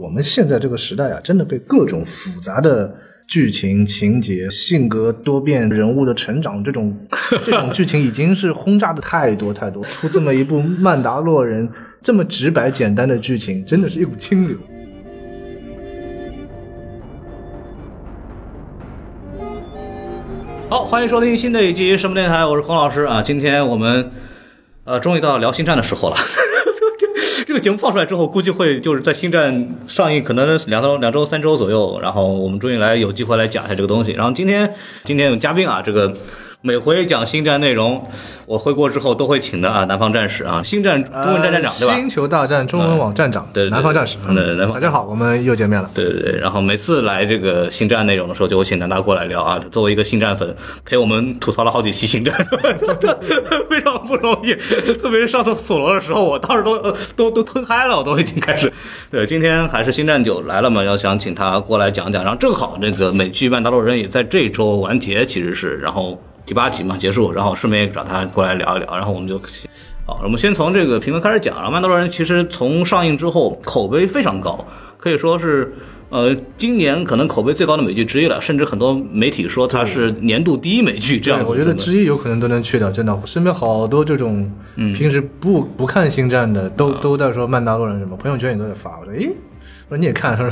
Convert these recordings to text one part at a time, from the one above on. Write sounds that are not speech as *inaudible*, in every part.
我们现在这个时代啊，真的被各种复杂的剧情、情节、性格多变、人物的成长这种 *laughs* 这种剧情，已经是轰炸的太多太多。出这么一部《曼达洛人》，这么直白简单的剧情，真的是一股清流。好，欢迎收听新的一集什么电台，我是孔老师啊。今天我们呃，终于到聊星战的时候了。*laughs* 这个节目放出来之后，估计会就是在星战上映可能两周、两周、三周左右，然后我们终于来有机会来讲一下这个东西。然后今天今天有嘉宾啊，这个。每回讲星战内容，我回国之后都会请的啊，南方战士啊，星战中文站站长对吧？星球大战中文网站长，对，南方战士，嗯，南方。大家好，我们又见面了。对对对，然后每次来这个星战内容的时候，就会请南大过来聊啊。作为一个星战粉，陪我们吐槽了好几期星战，*laughs* 非常不容易。特别是上次索罗的时候，我当时都都都喷嗨了，我都已经开始。对，今天还是星战九来了嘛，要想请他过来讲讲。然后正好那个美剧《曼达洛人》也在这周完结，其实是，然后。第八集嘛结束，然后顺便找他过来聊一聊，然后我们就好。我们先从这个评分开始讲。《然后曼达洛人》其实从上映之后口碑非常高，可以说是呃今年可能口碑最高的美剧之一了。甚至很多媒体说它是年度第一美剧。这样，我觉得之一有可能都能去掉。真的，身边好多这种平时不不看星战的，都都在说《曼达洛人》什么，朋友圈也都在发。我说，诶，我说你也看，然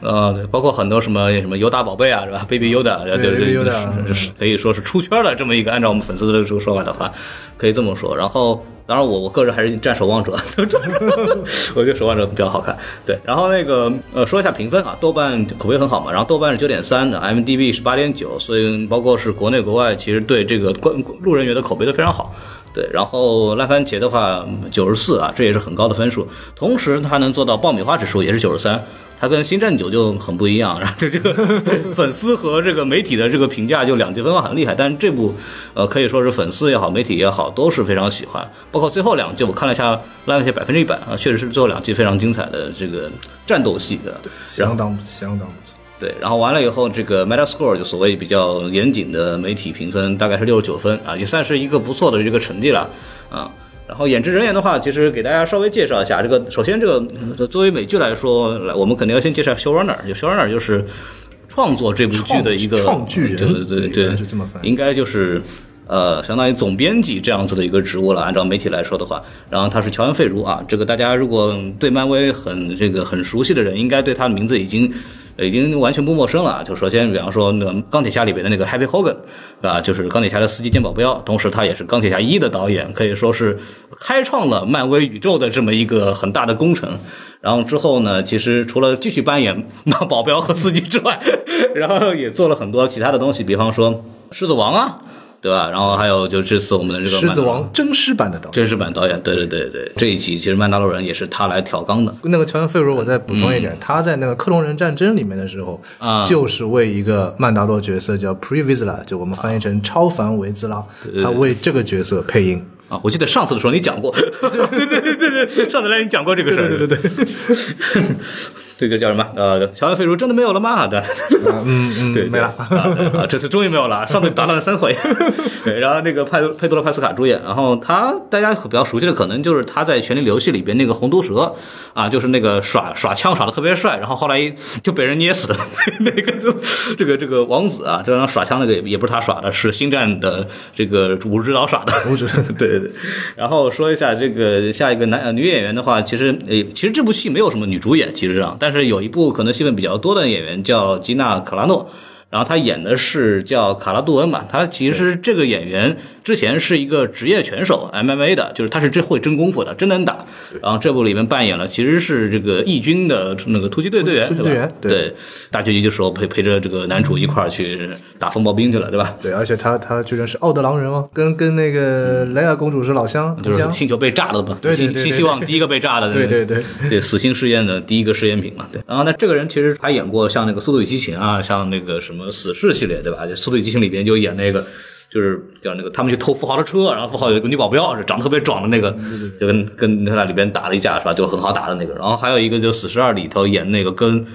后。呃，对，包括很多什么什么尤达宝贝啊，是吧？Baby Yoda，就是是可以说是出圈了这么一个，按照我们粉丝的这个说法的话，可以这么说。然后，当然我我个人还是战守望者，*laughs* 我觉得守望者比较好看。对，然后那个呃，说一下评分啊，豆瓣口碑很好嘛，然后豆瓣是九点三的，MDB 是八点九，所以包括是国内国外，其实对这个观路人缘的口碑都非常好。对，然后烂番茄的话九十四啊，这也是很高的分数，同时它能做到爆米花指数也是九十三。它跟《星战九》就很不一样，然后就这个 *laughs* 粉丝和这个媒体的这个评价就两极分化很厉害。但是这部，呃，可以说是粉丝也好，媒体也好，都是非常喜欢。包括最后两季，我看了一下，烂番茄百分之一百啊，确实是最后两季非常精彩的这个战斗戏的，相当相当不错。对，然后完了以后，这个 Metascore 就所谓比较严谨的媒体评分，大概是六十九分啊，也算是一个不错的这个成绩了啊。然后演职人员的话，其实给大家稍微介绍一下。这个首先，这个作为美剧来说，来我们肯定要先介绍 showrunner，就 showrunner 就是创作这部剧的一个创剧人，对对对对，是这么翻，应该就是呃，相当于总编辑这样子的一个职务了。按照媒体来说的话，然后他是乔恩·费如啊，这个大家如果对漫威很这个很熟悉的人，应该对他的名字已经。已经完全不陌生了。就首先，比方说那个钢铁侠里边的那个 Happy Hogan，啊，就是钢铁侠的司机兼保镖，同时他也是钢铁侠一的导演，可以说是开创了漫威宇宙的这么一个很大的工程。然后之后呢，其实除了继续扮演 *laughs* 保镖和司机之外，*laughs* 然后也做了很多其他的东西，比方说狮子王啊。对吧？然后还有就这次我们的这个狮子王真实版的导演，真实版导演，对对对对，这一集其实曼达洛人也是他来挑纲的。那个乔恩·费罗，我再补充一点，他在那个克隆人战争里面的时候，啊，就是为一个曼达洛角色叫 Pre Vizsla，就我们翻译成超凡维兹拉，他为这个角色配音。啊，我记得上次的时候你讲过，*laughs* 对对对对对，上次来你讲过这个事儿，对对对。*laughs* 这个叫什么？呃，乔恩·费如真的没有了吗？*laughs* 对，嗯嗯，*laughs* 对，没了啊，这次终于没有了。上次打了三回，*laughs* 对，然后那个派佩多罗·帕斯卡主演，然后他大家比较熟悉的可能就是他在《权力游戏》里边那个红毒蛇啊，就是那个耍耍枪耍的特别帅，然后后来就被人捏死的那个就这个这个王子啊，这张耍枪那个也也不是他耍的，是星战的这个武指导耍的，武指对对对。然后说一下这个下一个男女演员的话，其实呃，其实这部戏没有什么女主演，其实上。但是有一部可能戏份比较多的演员叫吉娜·卡拉诺，然后他演的是叫卡拉杜恩嘛，他其实这个演员。之前是一个职业拳手 MMA 的，就是他是真会真功夫的，真能打。然后这部里面扮演了其实是这个义军的那个突击队队员，队员对。大结局的时候陪陪着这个男主一块儿去打风暴兵去了，对吧？对，而且他他居然是奥德狼人哦，跟跟那个莱娅公主是老乡，就是星球被炸了嘛？对对对。新希望第一个被炸的，对对对对，死星试验的第一个试验品嘛。对。然后呢，这个人其实他演过像那个《速度与激情》啊，像那个什么《死侍》系列，对吧？就《速度与激情》里边就演那个。就是叫那个，他们去偷富豪的车，然后富豪有一个女保镖，是长得特别壮的那个，就跟跟他俩里边打了一架，是吧？就很好打的那个。然后还有一个就《死侍二》里头演那个跟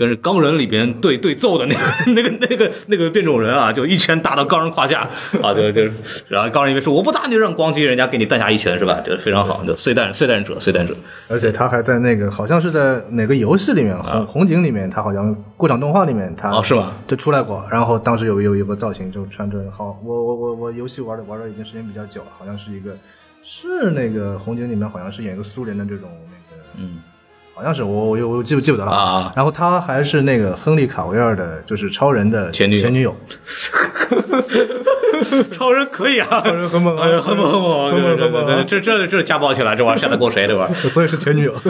跟钢人里边对对揍的那个 *laughs* 那个那个那个变种人啊，就一拳打到钢人胯下啊，就就然后钢人因为说我不打你，让咣叽人家给你弹下一拳是吧？就非常好，就碎弹碎弹者碎弹者。而且他还在那个好像是在哪个游戏里面，红红警里面，他好像过场动画里面他啊哦是吧？就出来过。然后当时有有有个造型，就穿着好，我我我我游戏玩的玩的已经时间比较久了，好像是一个是那个红警里面好像是演一个苏联的这种那个嗯。好像是我我我记不记不得了啊。然后他还是那个亨利卡维尔的，就是超人的前女友前女友。*laughs* 超人可以啊，超人很猛啊很猛很猛，这这这家暴起来，这玩意儿吓得过谁？这玩意儿。*laughs* 所以是前女友。*laughs*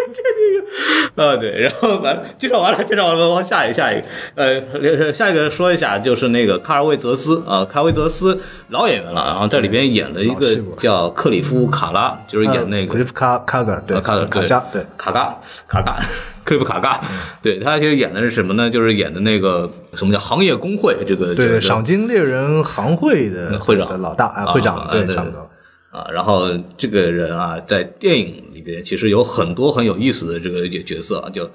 *laughs* 啊，对，然后完了，介绍完了，介绍完了，往下一个，下一个，呃，下一个说一下，就是那个卡尔维泽斯啊，卡尔维泽斯老演员了，然后在里边演了一个叫克里夫卡拉，就是演那个克里夫卡卡格尔，对，呃卡卡加，对，卡嘎卡嘎，克里夫卡嘎，对他其实演的是什么呢？就是演的那个什么叫行业工会这个对对，这个赏金猎人行会的会长的老大啊，啊会长，对，啊对差不多。啊，然后这个人啊，在电影里边其实有很多很有意思的这个角色啊，就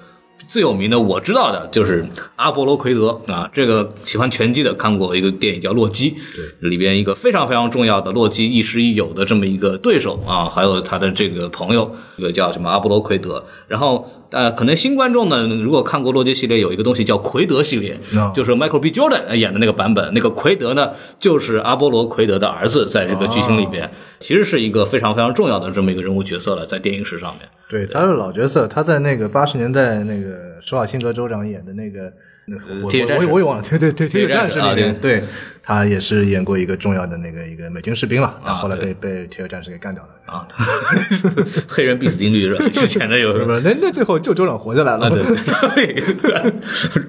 最有名的我知道的就是阿波罗奎德啊，这个喜欢拳击的看过一个电影叫《洛基》，对，里边一个非常非常重要的洛基亦师亦友的这么一个对手啊，还有他的这个朋友，一个叫什么阿波罗奎德，然后。呃，可能新观众呢，如果看过洛基系列，有一个东西叫奎德系列，啊就是 Michael B. Jordan 演的那个版本。那个奎德呢，就是阿波罗奎德的儿子，在这个剧情里边，其实是一个非常非常重要的这么一个人物角色了，在电影史上面。对，他是老角色，他在那个八十年代那个施瓦辛格州长演的那个，那我铁血战士我我也忘了，对对对，铁血战战士里面，对他也是演过一个重要的那个一个美军士兵嘛，但后来对被被铁血战士给干掉了。啊，*laughs* 黑人必死定律是吧？*laughs* 之前的有什么，那那最后就州长活下来了。啊，对 *laughs*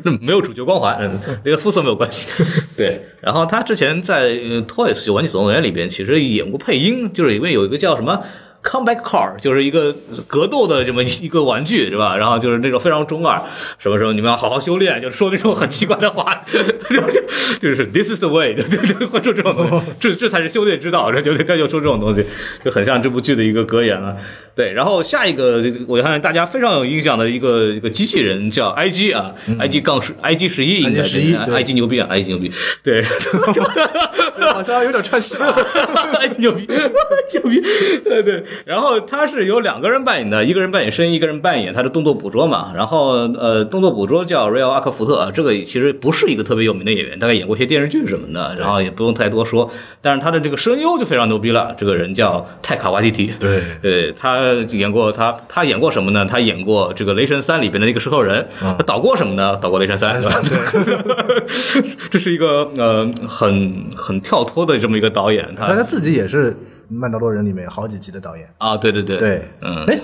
对没有主角光环，嗯那个肤色没有关系。对，然后他之前在呃 Toys 就玩具总动员里边，其实演过配音，就是里面有一个叫什么。Comeback Car 就是一个格斗的这么一个玩具，是吧？然后就是那种非常中二，什么时候你们要好好修炼，就说那种很奇怪的话，*laughs* 就是就是 This is the way，对对对，*laughs* *laughs* 会说这种东西，这这才是修炼之道，这就得该就说这种东西，就很像这部剧的一个格言了。对，然后下一个我看大家非常有印象的一个一个机器人叫 IG 啊、i g 杠十 IG 十一应该是 IG11 对 IG 牛逼啊，IG 牛逼，对，好像有点串戏了。IG 牛逼，牛逼，对对。然后他是有两个人扮演的，一个人扮演声音，一个人扮演他的动作捕捉嘛。然后呃，动作捕捉叫瑞奥阿克福特，这个其实不是一个特别有名的演员，大概演过一些电视剧什么的，然后也不用太多说。但是他的这个声优就非常牛逼了，这个人叫泰卡瓦蒂提，对对他演过他他演过什么呢？他演过这个《雷神三》里边的那个石头人，他导过什么呢？导过《雷神三》？*laughs* 这是一个呃很很跳脱的这么一个导演，他但他自己也是《曼达洛人》里面好几集的导演。啊，对对对对，嗯，哎，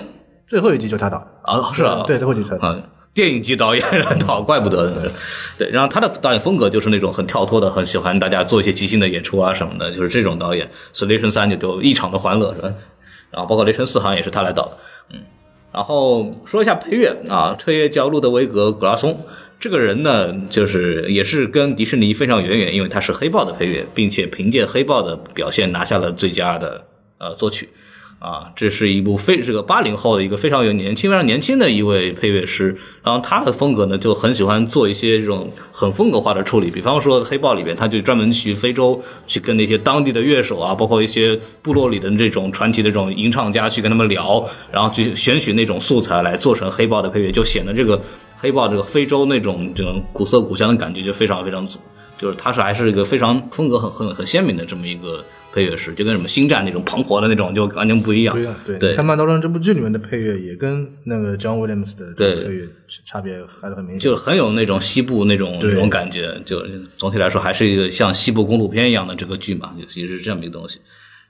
最后一集就是他导的。啊是啊，对，最后一集是他导的。啊，电影级导演导，*laughs* 怪不得。对，然后他的导演风格就是那种很跳脱的，很喜欢大家做一些即兴的演出啊什么的，就是这种导演。所以《雷神三》就就异常的欢乐，是吧？然后包括《雷神四》好像也是他来导的，嗯。然后说一下配乐啊，配乐叫路德维格·格拉松。这个人呢，就是也是跟迪士尼非常渊源，因为他是黑豹的配乐，并且凭借黑豹的表现拿下了最佳的呃作曲。啊，这是一部非这个八零后的一个非常有年轻、非常年轻的一位配乐师，然后他的风格呢就很喜欢做一些这种很风格化的处理，比方说《黑豹》里边，他就专门去非洲去跟那些当地的乐手啊，包括一些部落里的这种传奇的这种吟唱家去跟他们聊，然后去选取那种素材来做成《黑豹》的配乐，就显得这个《黑豹》这个非洲那种这种古色古香的感觉就非常非常足，就是他是还是一个非常风格很很很鲜明的这么一个。配乐师就跟什么星战那种磅礴的那种就完全不一样。不一样，对。对看《曼达洛人》这部剧里面的配乐也跟那个 John Williams 的对配乐差别还是很明显。就很有那种西部那种那种感觉，就总体来说还是一个像西部公路片一样的这个剧嘛，就其实是这么一个东西。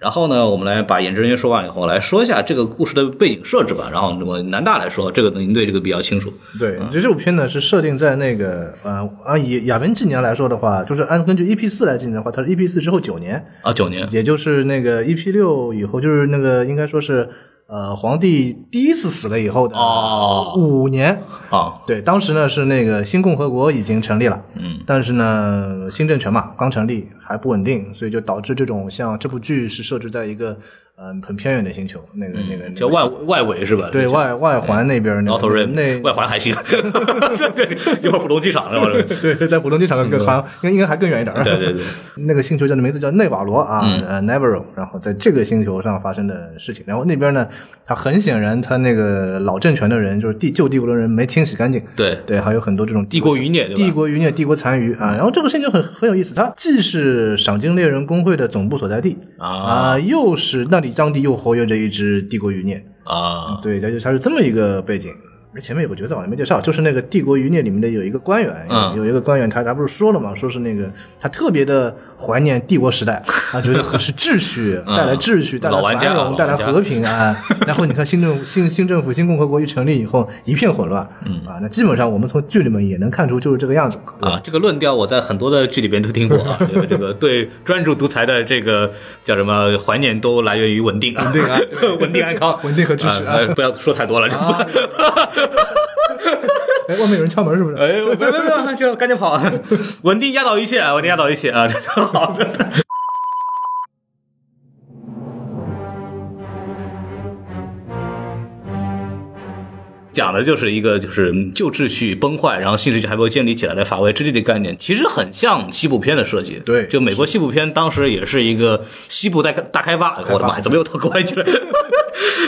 然后呢，我们来把演职人员说完以后，来说一下这个故事的背景设置吧。然后我南大来说，这个您对这个比较清楚。对，就这部片呢是设定在那个呃，按以亚文纪年来说的话，就是按根据 EP 四来进行的话，它是 EP 四之后九年，啊，九年也就是那个 EP 六以后，就是那个应该说是呃皇帝第一次死了以后的哦五年。啊，对，当时呢是那个新共和国已经成立了，嗯，但是呢新政权嘛刚成立还不稳定，所以就导致这种像这部剧是设置在一个嗯，很偏远的星球，那个那个叫外外围是吧？对外外环那边那外环还行，*laughs* 对，一会儿浦东机场是吧？*laughs* 对，在浦东机场更还应应该还更远一点。对对对，那个星球叫的名字叫内瓦罗啊，呃 n e v e r o 然后在这个星球上发生的事情，然后那边呢，他很显然他那个老政权的人就是帝旧帝国的人没清洗干净，对对，还有很多这种帝国余孽，帝国余孽、帝国残余啊。然后这个事情就很很有意思，它既是赏金猎人工会的总部所在地啊，又是那里当地又活跃着一支帝国余孽啊，对，它就它是这么一个背景。前面有个角色好像没介绍，就是那个帝国余孽里面的有一个官员，有一个官员，他他不是说了嘛，说是那个他特别的怀念帝国时代，*laughs* 他觉得是秩序带来秩序，带来繁荣，带来和平啊。然后你看新政新新政府新共和国一成立以后，一片混乱，啊，那基本上我们从剧里面也能看出就是这个样子啊。这个论调我在很多的剧里边都听过啊，这个这个对专注独裁的这个叫什么怀念都来源于稳定，稳定啊，*laughs* 稳定安康，稳定和秩序啊，不要说太多了。*laughs* 哎，外面有人敲门是不是？哎，没有没有，就赶紧跑！*laughs* 稳定压倒一切，稳定压倒一切啊！好的。*laughs* 讲的就是一个就是旧秩序崩坏，然后新秩序还没有建立起来的法外之地的概念，其实很像西部片的设计。对，就美国西部片当时也是一个西部大大开发。我的妈呀，怎么又到国外去了？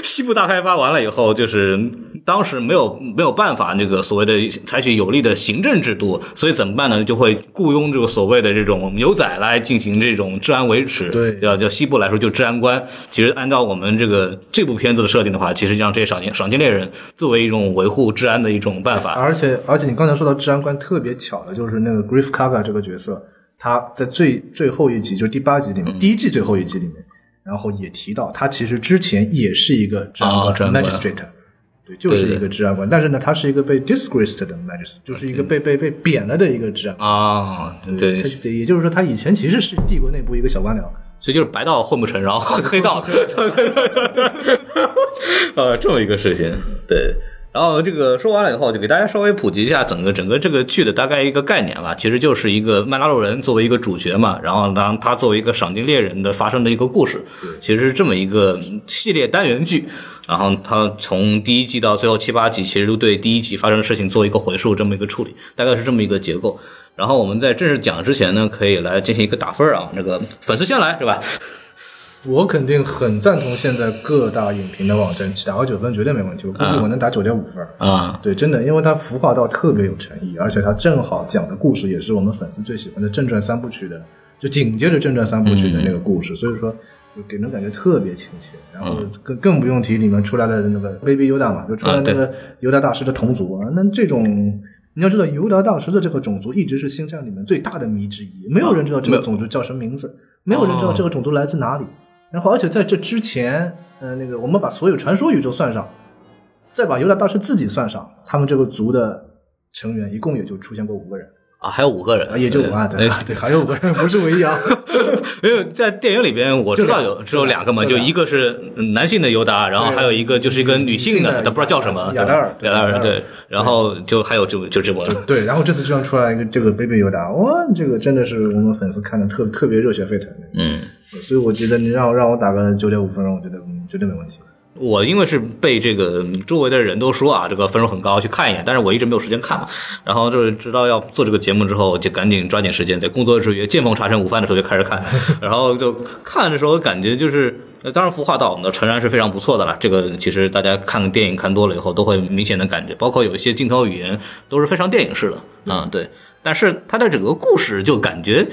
西部大开发完了以后，就是当时没有没有办法，那个所谓的采取有力的行政制度，所以怎么办呢？就会雇佣这个所谓的这种牛仔来进行这种治安维持。对，叫叫西部来说就治安官。其实按照我们这个这部片子的设定的话，其实让这些赏金赏金猎人作为一种维护治安的一种办法。而且而且你刚才说到治安官，特别巧的就是那个 Griff Karga 这个角色，他在最最后一集，就是第八集里面，第一季最后一集里面。然后也提到，他其实之前也是一个治安官，magistrate，对，就是一个治安官。但是呢，他是一个被 disgraced 的 magistrate，就是一个被被被贬了的一个治安啊。对，也就是说，他以前其实是帝国内部一个小官僚，所以就是白道混不成，然后黑道，*laughs* *laughs* 呃，这么一个事情，对。然后这个说完了以后，就给大家稍微普及一下整个整个这个剧的大概一个概念吧。其实就是一个曼拉洛人作为一个主角嘛，然后当他作为一个赏金猎人的发生的一个故事，其实是这么一个系列单元剧。然后他从第一季到最后七八集，其实都对第一集发生的事情做一个回溯，这么一个处理，大概是这么一个结构。然后我们在正式讲之前呢，可以来进行一个打分啊，那个粉丝先来是吧？我肯定很赞同现在各大影评的网站，打个九分绝对没问题。我估计我能打九点五分啊！对，真的，因为它服化道特别有诚意，而且它正好讲的故事也是我们粉丝最喜欢的正传三部曲的，就紧接着正传三部曲的那个故事，所以说就给人感觉特别亲切。然后更更不用提里面出来的那个 Baby Yoda 嘛，就出来那个尤达大师的同族啊。那这种你要知道，尤达大师的这个种族一直是星战里面最大的谜之一，没有人知道这个种族叫什么名字，没有人知道这个种族来自哪里。然后，而且在这之前，呃，那个我们把所有传说宇宙算上，再把尤达大师自己算上，他们这个族的成员一共也就出现过五个人。啊，还有五个人啊，也就五啊，对对，还有五个人，不是唯一啊。*laughs* 没有在电影里边，我知道有只有两个嘛，就一个是男性的尤达，然后还有一个就是一个女性的，他不知道叫什么，亚达尔，亚达尔，对，然后就还有就就这波，对，然后这次居然出来一个这个 baby 尤达，哇，这个真的是我们粉丝看的特特别热血沸腾的，嗯。所以我觉得你让让我打个九点五分，我觉得绝对没问题。我因为是被这个周围的人都说啊，这个分数很高，去看一眼，但是我一直没有时间看嘛。然后就是知道要做这个节目之后，就赶紧抓紧时间，在工作之余见缝插针，午饭的时候就开始看。*laughs* 然后就看的时候感觉就是，当然服化道的诚然是非常不错的了。这个其实大家看电影看多了以后都会明显的感觉，包括有一些镜头语言都是非常电影式的，嗯，对。但是它的整个故事就感觉。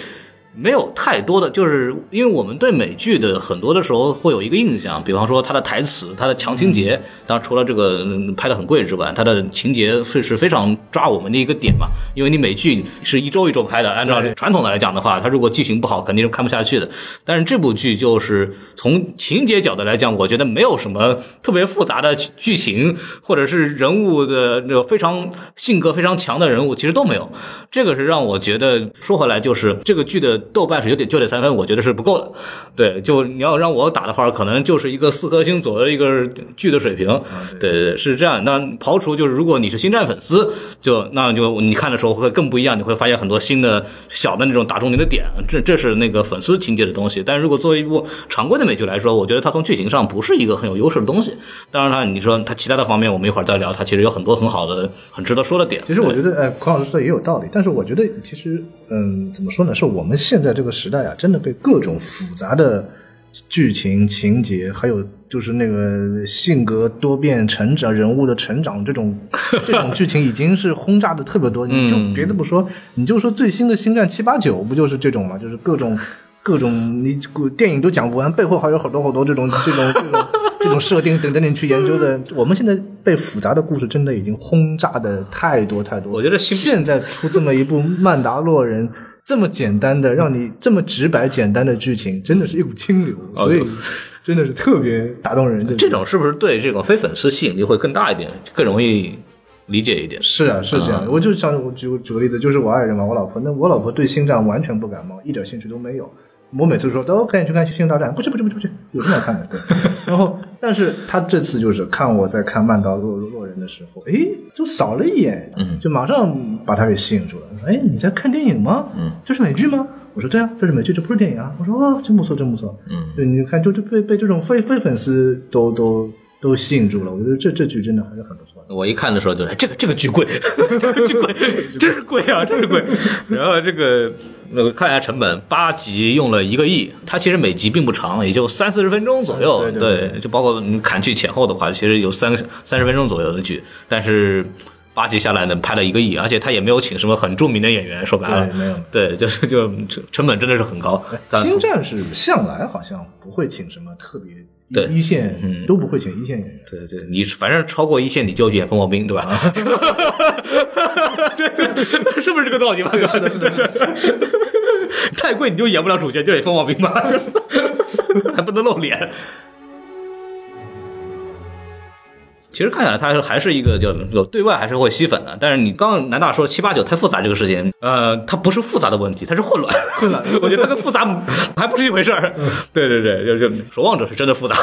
没有太多的，就是因为我们对美剧的很多的时候会有一个印象，比方说它的台词、它的强情节，当然除了这个拍的很贵之外，它的情节是是非常抓我们的一个点嘛。因为你美剧是一周一周拍的，按照传统的来讲的话，它如果剧情不好，肯定是看不下去的。但是这部剧就是从情节角度来讲，我觉得没有什么特别复杂的剧情，或者是人物的那个非常性格非常强的人物，其实都没有。这个是让我觉得说回来，就是这个剧的。豆瓣是有点九点三分，我觉得是不够的。对，就你要让我打的话，可能就是一个四颗星左右的一个剧的水平。对对对，是这样。那刨除就是如果你是星战粉丝，就那就你看的时候会更不一样，你会发现很多新的小的那种打中你的点，这这是那个粉丝情节的东西。但是如果作为一部常规的美剧来说，我觉得它从剧情上不是一个很有优势的东西。当然了，你说它其他的方面，我们一会儿再聊，它其实有很多很好的、很值得说的点。其实我觉得，呃，孔老师说的也有道理，但是我觉得其实，嗯，怎么说呢？是我们现在这个时代啊，真的被各种复杂的剧情情节，还有就是那个性格多变、成长人物的成长这种 *laughs* 这种剧情，已经是轰炸的特别多。你就别的不说，你就说最新的《星战七八九》，不就是这种吗？就是各种各种，你电影都讲不完，背后还有好多好多这种这种这种这种设定等着你去研究的。我们现在被复杂的故事真的已经轰炸的太多太多。我觉得现在出这么一部《曼达洛人》。这么简单的，让你这么直白简单的剧情，真的是一股清流，所以真的是特别打动人。这种是不是对这种非粉丝吸引力会更大一点，更容易理解一点？是啊，是这样。我就想我举举个例子，就是我爱人嘛，我老婆，那我老婆对星战完全不感冒，一点兴趣都没有。我每次说都赶紧去看《星球大战》，不去不去不去不去，有什么好看的？对。*laughs* 然后，但是他这次就是看我在看《曼达洛洛人》的时候，哎，就扫了一眼，就马上把他给吸引住了。哎，你在看电影吗？嗯，这是美剧吗？我说对啊，这是美剧，这不是电影啊。我说哦，真不错，真不错。嗯，对，你看，就就被被这种非非粉丝都都都吸引住了。我觉得这这剧真的还是很不错的。我一看的时候就这个 *laughs* 这个剧贵，这个剧贵，真是贵啊，真是贵。然后这个。那个看一下成本，八集用了一个亿，它其实每集并不长，也就三四十分钟左右。对，就包括你砍去前后的话，其实有三三十分钟左右的剧，但是八集下来呢，拍了一个亿，而且他也没有请什么很著名的演员，说白了，没有。对，就是就成本真的是很高。星战是向来好像不会请什么特别。对一线都不会选一线演员。对对，你反正超过一线，你就演风暴兵，对吧？*laughs* 是不是这个道理吧？*laughs* 是的，是的，是的。*laughs* 太贵你就演不了主角，就演风暴兵吧，还不能露脸。其实看起来，它还是一个就有对外还是会吸粉的。但是你刚刚南大说七八九太复杂这个事情，呃，它不是复杂的问题，它是混乱。混乱，*laughs* 我觉得它跟复杂 *laughs* 还不是一回事儿。对对对，就就守望者是真的复杂。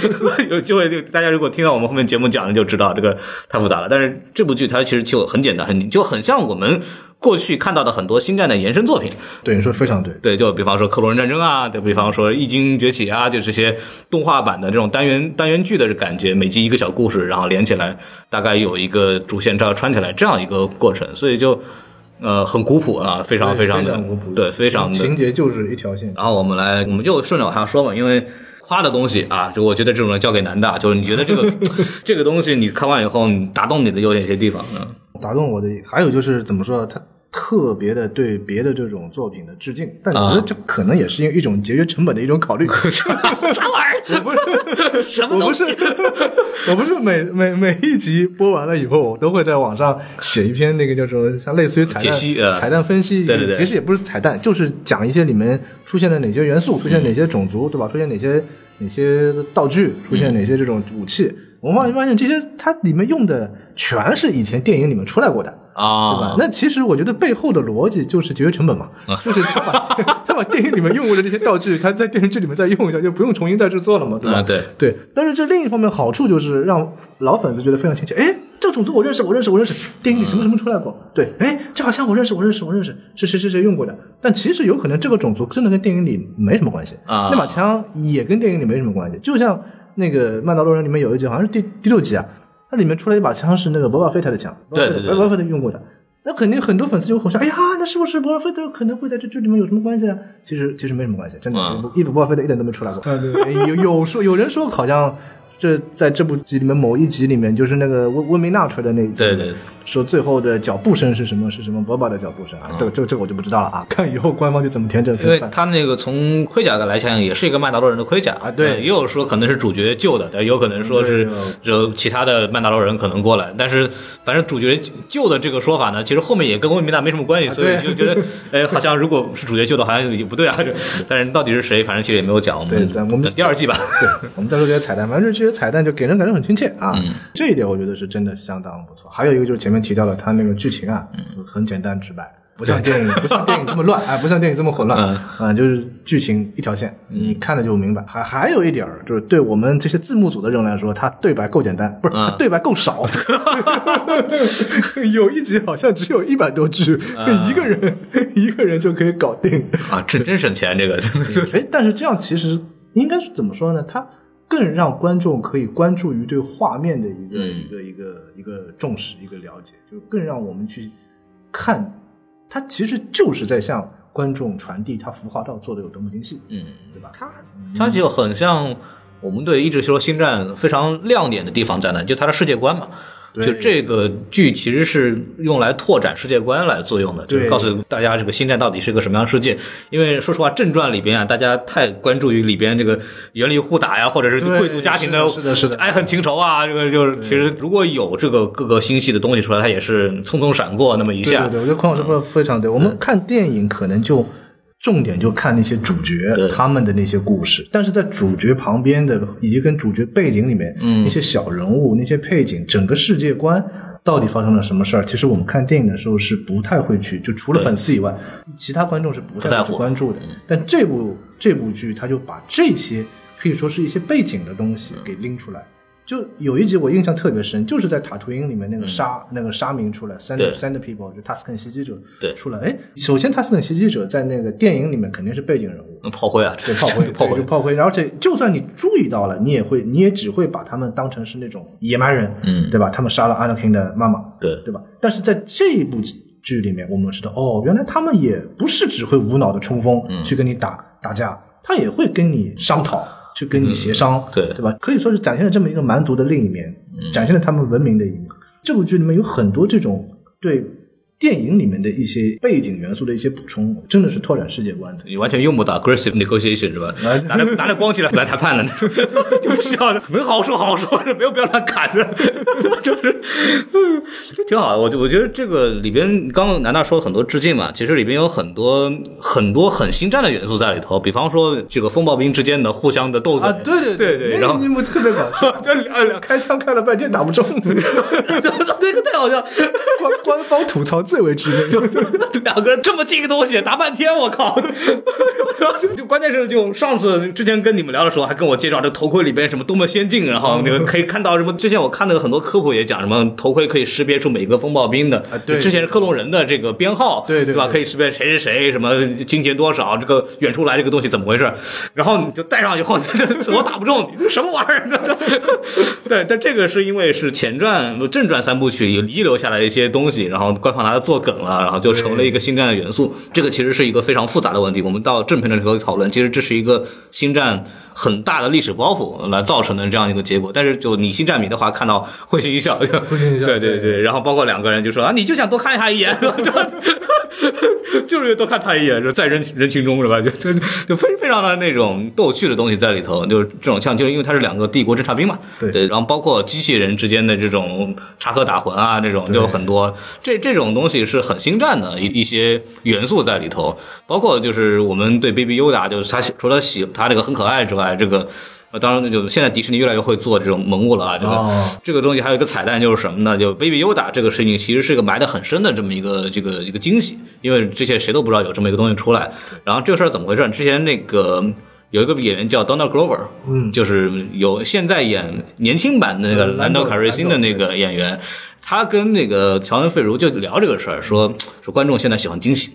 *laughs* 有机会就大家如果听到我们后面节目讲的就知道这个太复杂了。但是这部剧它其实就很简单，很就很像我们。过去看到的很多星战的延伸作品，对你说非常对，对，就比方说克隆人战争啊，就比方说异经崛起啊，就这些动画版的这种单元单元剧的感觉，每集一个小故事，然后连起来，大概有一个主线这样穿起来这样一个过程，所以就呃很古朴啊，非常非常的古朴，对，非常的情节就是一条线。然后我们来，我们就顺着往下说嘛，因为夸的东西啊，就我觉得这种人交给男的，就是你觉得这个 *laughs* 这个东西你看完以后，你打动你的有哪些地方呢？打动我的还有就是怎么说，他特别的对别的这种作品的致敬，但我觉得这可能也是因为一种节约成本的一种考虑。*laughs* 啥玩意儿？我不是什么东西？我不是每每每一集播完了以后，我都会在网上写一篇那个叫做像类似于彩蛋彩蛋分析。对对对，其实也不是彩蛋，就是讲一些里面出现了哪些元素，出现哪些种族，对吧？出现哪些哪些道具，出现哪些这种武器。我后来发现，这些它里面用的全是以前电影里面出来过的啊，对吧？那其实我觉得背后的逻辑就是节约成本嘛，就是他把 *laughs* 他把电影里面用过的这些道具，他在电视剧里面再用一下，就不用重新再制作了嘛，对吧？对对。但是这另一方面好处就是让老粉丝觉得非常亲切。哎，这个种族我认识，我认识，我认识，电影里什么什么出来过？对，哎，这好像我认识，我认识，我认识，是谁谁谁用过的？但其实有可能这个种族真的跟电影里没什么关系啊，那把枪也跟电影里没什么关系，就像。那个《曼达洛人》里面有一集，好像是第第六集啊，它里面出来一把枪是那个博巴菲特的枪，对对对，博巴菲特用过的。那肯定很多粉丝就会想，哎呀，那是不是博巴菲特可能会在这这里面有什么关系啊？其实其实没什么关系，真的，一博巴菲特一点都没出来过。有有说有人说好像这在这部集里面某一集里面，就是那个温温明娜吹的那一集。对对。说最后的脚步声是什么？是什么？波巴的脚步声啊？这个、这、这个我就不知道了啊！*laughs* 看以后官方就怎么填这个。因为他那个从盔甲的来讲，也是一个曼达洛人的盔甲啊。对，也有说可能是主角救的，但有可能说是有其他的曼达洛人可能过来。但是反正主角救的这个说法呢，其实后面也跟温明娜没什么关系，所以就觉得 *laughs* 哎，好像如果是主角救的，好像也不对啊。但是到底是谁？反正其实也没有讲。我们对，我们第二季吧。对，我们再说这些彩蛋，反正这些彩蛋就给人感觉很亲切啊。这一点我觉得是真的相当不错。还有一个就是前面提到了他那个。剧情啊，很简单直白，不像电影，*laughs* 不像电影这么乱，啊，不像电影这么混乱，嗯啊，就是剧情一条线，你看了就明白。还还有一点儿，就是对我们这些字幕组的人来说，他对白够简单，不是他对白够少，*laughs* 有一集好像只有一百多句，一个人 *laughs* 一个人就可以搞定。啊，真真省钱这个。哎，但是这样其实应该是怎么说呢？它更让观众可以关注于对画面的一个、嗯一个一个一个重视、一个了解，就更让我们去看，它其实就是在向观众传递它服化道做的有多么精细，嗯，对吧？它就很像我们对一直说星战非常亮点的地方在哪？就它的世界观嘛。对就这个剧其实是用来拓展世界观来作用的，就是告诉大家这个星战到底是个什么样的世界。因为说实话，正传里边啊，大家太关注于里边这个原力互打呀，或者是贵族家庭的是的是的爱恨情仇啊，这个就是其实如果有这个各个星系的东西出来，它也是匆匆闪过那么一下。对对对，我觉得孔老师说的非常对。我们看电影可能就重点就看那些主角他们的那些故事，但是在主角旁边的以及跟主角背景里面，嗯那些小人物、那些配景，整个世界观。到底发生了什么事儿？其实我们看电影的时候是不太会去，就除了粉丝以外，其他观众是不太会去关注的。但这部这部剧，他就把这些可以说是一些背景的东西给拎出来。就有一集我印象特别深，就是在塔图因里面那个沙、那个沙民出来，Sand Sand People 就塔斯肯袭击者对。出来。哎，首先塔斯肯袭击者在那个电影里面肯定是背景人物，嗯炮灰啊，对炮灰，*laughs* 炮灰。就，炮灰。而且就算你注意到了，你也会，你也只会把他们当成是那种野蛮人，嗯。对吧？他们杀了 Anakin 的妈妈，对。对吧？但是在这一部剧里面，我们知道，哦，原来他们也不是只会无脑的冲锋、嗯。去跟你打打架，他也会跟你商讨，去跟你协商，嗯对嗯对吧？可以说是展现了这么一个蛮族的另一面，展现了他们文明的一面。这部剧里面有很多这种对电影里面的一些背景元素的一些补充，真的是拓展世界观的。你完全用不到 aggressive negotiation 是吧？拿着拿着光起来来谈判 *laughs* 的，就不需要的，能好好说好好说，没有必要乱砍的，*laughs* 就是嗯挺好的。我我觉得这个里边，刚刚南大说了很多致敬嘛，其实里边有很多很多很星战的元素在里头，比方说这个风暴兵之间的互相的斗嘴啊，对对对对，然后一幕特别搞笑，*laughs* 就两两开枪开了半天打不中，那个太好笑，官官方吐槽最为致命。*laughs* 就两个人这么近的东西打半天，我靠！就 *laughs* 就关键是就上次之前跟你们聊的时候，还跟我介绍这头盔里边什么多么先进，然后那个可以看到什么。之前我看那个很多科普也讲什么头盔可以识别出每个风暴兵的，对之前是克隆人的这个编号，吧？对对对可以识别谁是谁，什么金钱多少，这个远处来这个东西怎么回事？然后你就戴上以后，我打不中，你什么玩意儿？*laughs* 对，但这个是因为是前传、正传三部曲遗留下来的一些东西，然后官方拿来做梗了，然后就成了一个星战的元素。这个其实是一个非常复杂的问题，我们到正片的时候讨论，其实这是一个星战很大的历史包袱来造成的这样一个结果。但是就你星战迷的话，看到会心一笑，会心一笑 *laughs* 对对对，然后包括两个人就说啊，你就想多看他一眼，*laughs* *laughs* 就是多看他一眼，就在人人群中是吧？就就就非非常的那种逗趣的东西在里头，就是这种像，就是因为他是两个帝国侦察兵嘛，对。然后包括机器人之间的这种插科打诨啊，这种就很多，这这种东西是很星战的一一些元素在里头，包括就是我们对 Baby Yoda，就是他除了喜他这个很可爱之外，这个。呃，当然，就现在迪士尼越来越会做这种萌物了啊。这个、哦这个东西还有一个彩蛋，就是什么呢？就 Baby Yoda 这个事情，其实是一个埋得很深的这么一个这个一个惊喜，因为之前谁都不知道有这么一个东西出来。然后这个事儿怎么回事？之前那个有一个演员叫 Donald Glover，嗯就是有现在演年轻版的那个呃兰德卡瑞辛的那个演员，他跟那个乔恩费如就聊这个事儿，说说观众现在喜欢惊喜。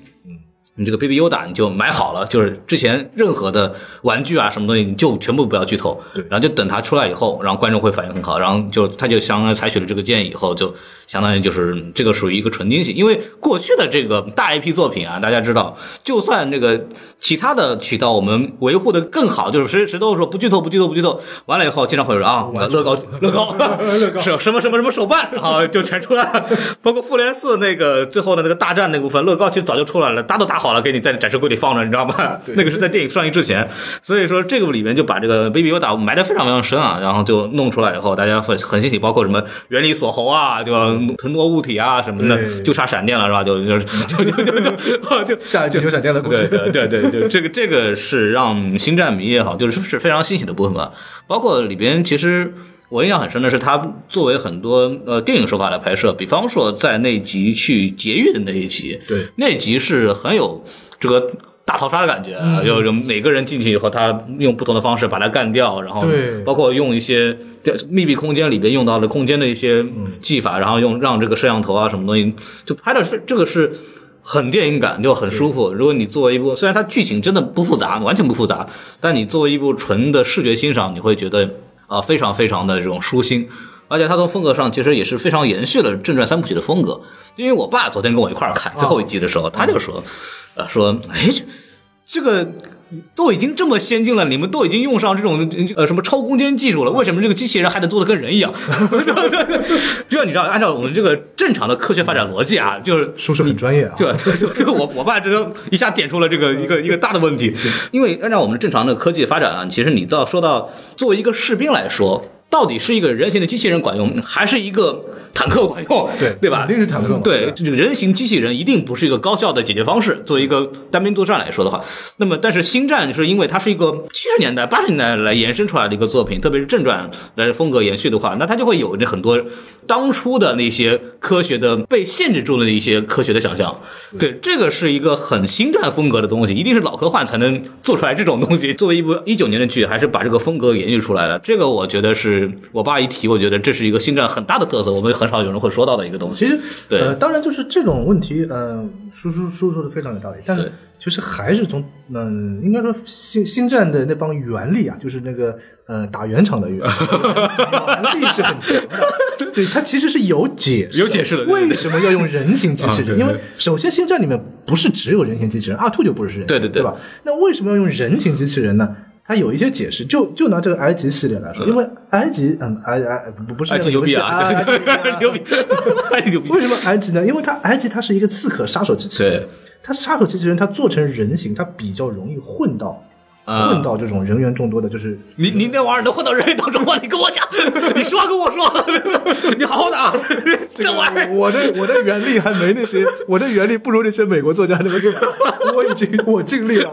你这个 Baby Yoda 你就买好了，就是之前任何的玩具啊什么东西，你就全部不要剧透，然后就等它出来以后，然后观众会反应很好，然后就他就相当于采取了这个建议以后，就相当于就是这个属于一个纯惊喜，因为过去的这个大 IP 作品啊，大家知道，就算这个其他的渠道我们维护的更好，就是谁谁都说不剧透不剧透不剧透，完了以后经常会有人啊乐高乐高乐高是 *laughs* 什么什么什么手办，然后就全出来了，包括复联四那个最后的那个大战那部分，乐高其实早就出来了，搭都搭好了，给你在展示柜里放着，你知道吧？*laughs* 那个是在电影上映之前，所以说这个里面就把这个 Baby Yoda 埋的非常非常深啊，然后就弄出来以后，大家会很欣喜，包括什么原理锁喉啊，对吧？腾挪物体啊什么的，就差闪电了是吧？就就就就就就就下一集有闪电了，估计对对对对对，这个这个是让星战迷也好，就是是非常欣喜的部分吧。包括里边其实我印象很深的是，他作为很多呃电影手法来拍摄，比方说在那集去劫狱的那一集，对，那集是很有这个大逃杀的感觉，啊，有有每个人进去以后，他用不同的方式把他干掉，然后对包括用一些密闭空间里边用到的空间的一些技法，然后用让这个摄像头啊什么东西，就拍的是这个是。很电影感，就很舒服。如果你作为一部，虽然它剧情真的不复杂，完全不复杂，但你作为一部纯的视觉欣赏，你会觉得啊、非常非常的这种舒心。而且它从风格上其实也是非常延续了正传三部曲的风格。因为我爸昨天跟我一块儿看最后一集的时候，他就说，呃，说，哎，这个都已经这么先进了，你们都已经用上这种呃什么超空间技术了，*laughs* 为什么这个机器人还得做的跟人一样？*laughs* 就像你知道，按照我们这个正常的科学发展逻辑啊，就是是不是很专业啊。*laughs* 对，对对，我我爸这个一下点出了这个一个一个大的问题，因为按照我们正常的科技发展啊，其实你到说到作为一个士兵来说，到底是一个人形的机器人管用，还是一个坦克管用？对对吧？肯定是坦克嘛对，这个人形机器人一定不是一个高效的解决方式。作为一个单兵作战来说的话，那么但是星战是因为它是一个七十年代、八十年代来延伸出来的一个作品，特别是正传来风格延续的话，那它就会有这很多当初的那些科学的被限制住的一些科学的想象。对，这个是一个很星战风格的东西，一定是老科幻才能做出来这种东西。作为一部一九年的剧，还是把这个风格延续出来了。这个我觉得是我爸一提，我觉得这是一个星战很大的特色，我们很少有人会说到的一个东西。其实，对呃，当然就是这种问题，呃，叔叔叔说的非常有道理，但是其实还是从，嗯、应该说星星战的那帮原力啊，就是那个呃打圆场的原原力是很强的，对，它其实是有解释的，有解释的为什么要用人形机器人？因为首先星战里面不是只有人形机器人，二兔就不是人，对对对对吧？那为什么要用人形机器人呢？它有一些解释，就就拿这个埃及系列来说，因为埃及，嗯，埃埃不不是埃及牛逼啊，埃及牛逼，埃及牛逼。为什么埃及呢？因为它埃及它是一个刺客杀手机器人，对，它杀手机器人它做成人形，它比较容易混到。啊混到这种人员众多的，就是你你那玩意儿能混到人员当中吗？你跟我讲，你实话跟我说，你好好打这玩意儿。我的我的原力还没那些，我的原力不如那些美国作家那么强，我已经我尽力了。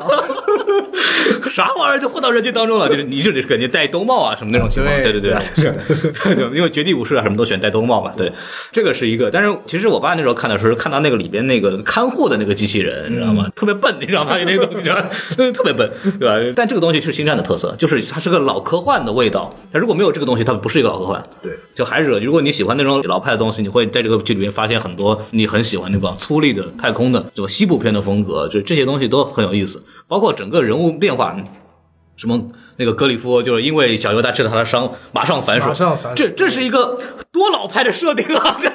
*laughs* 啥玩意儿就混到人群当中了？就是你就得肯定戴兜帽啊什么那种情况？对对对对，对，*laughs* 因为绝地武士啊什么都选戴兜帽嘛。对，这个是一个。但是其实我爸那时候看的时候，看到那个里边那个看护的那个机器人，你知道吗？特别笨，你知道吗？那个东西，嗯 *laughs* 特别笨，对吧？但这个东西是星战的特色，就是它是个老科幻的味道。它如果没有这个东西，它不是一个老科幻。对，就还是如果你喜欢那种老派的东西，你会在这个剧里面发现很多你很喜欢那种粗粝的太空的这种西部片的风格，就这些东西都很有意思，包括整个人物变化。什么那个格里夫就是因为小犹大治了他的伤，马上反手，马上反手这这是一个多老派的设定啊！*laughs* 这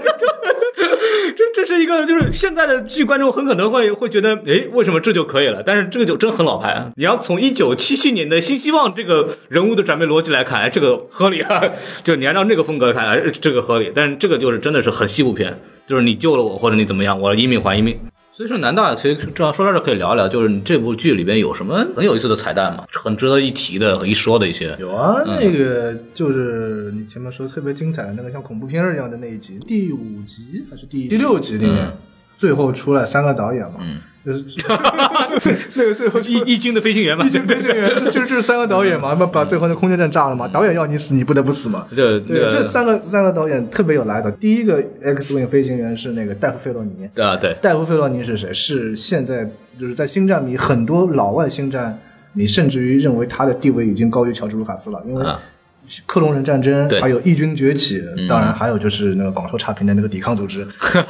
这这是一个就是现在的剧观众很可能会会觉得，哎，为什么这就可以了？但是这个就真很老派啊！你要从一九七七年的新希望这个人物的转变逻辑来看，哎，这个合理啊！*laughs* 就你按照那个风格看，哎，这个合理。但是这个就是真的是很西部片，就是你救了我或者你怎么样，我一命还一命。所以说，南大其实正好说到这可以聊一聊，就是你这部剧里边有什么很有意思的彩蛋吗？很值得一提的、一说的一些。有啊，那个就是你前面说特别精彩的那个像恐怖片儿一样的那一集，第五集还是第第六集里面，最后出来三个导演嘛，嗯，就是。*laughs* 那个最后一一军的飞行员嘛，一军飞行员，*laughs* 就就是这三个导演嘛，把把最后那空间站炸了嘛，导演要你死，你不得不死嘛。这对，这这三个三个导演特别有来头。第一个 X Wing 飞行员是那个戴夫费洛尼，啊，对，戴夫费洛尼是谁？是现在就是在星战迷很多老外星战迷，甚至于认为他的地位已经高于乔治卢卡斯了，因为啊克隆人战争，还有义军崛起，当然还有就是那个广受差评的那个抵抗组织，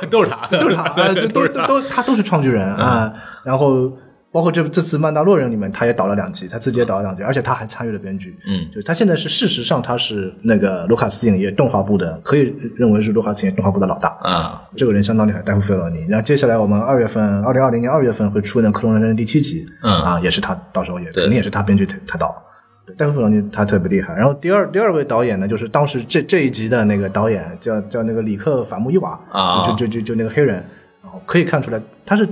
都是他，都是他，啊都都是。都都他都是创举人啊。然后包括这这次《曼达洛人》里面，他也导了两集，他自己也导了两集，而且他还参与了编剧。嗯，就他现在是事实上他是那个卢卡斯影业动画部的，可以认为是卢卡斯影业动画部的老大。啊，这个人相当厉害，戴夫费罗尼。然后接下来我们二月份，二零二零年二月份会出那《克隆人战争》第七集，嗯啊，也是他，到时候也肯定也是他编剧他他导。对戴夫弗洛尼他特别厉害。然后第二第二位导演呢，就是当时这这一集的那个导演叫叫那个里克法穆伊瓦啊就就就就那个黑人，然后可以看出来他是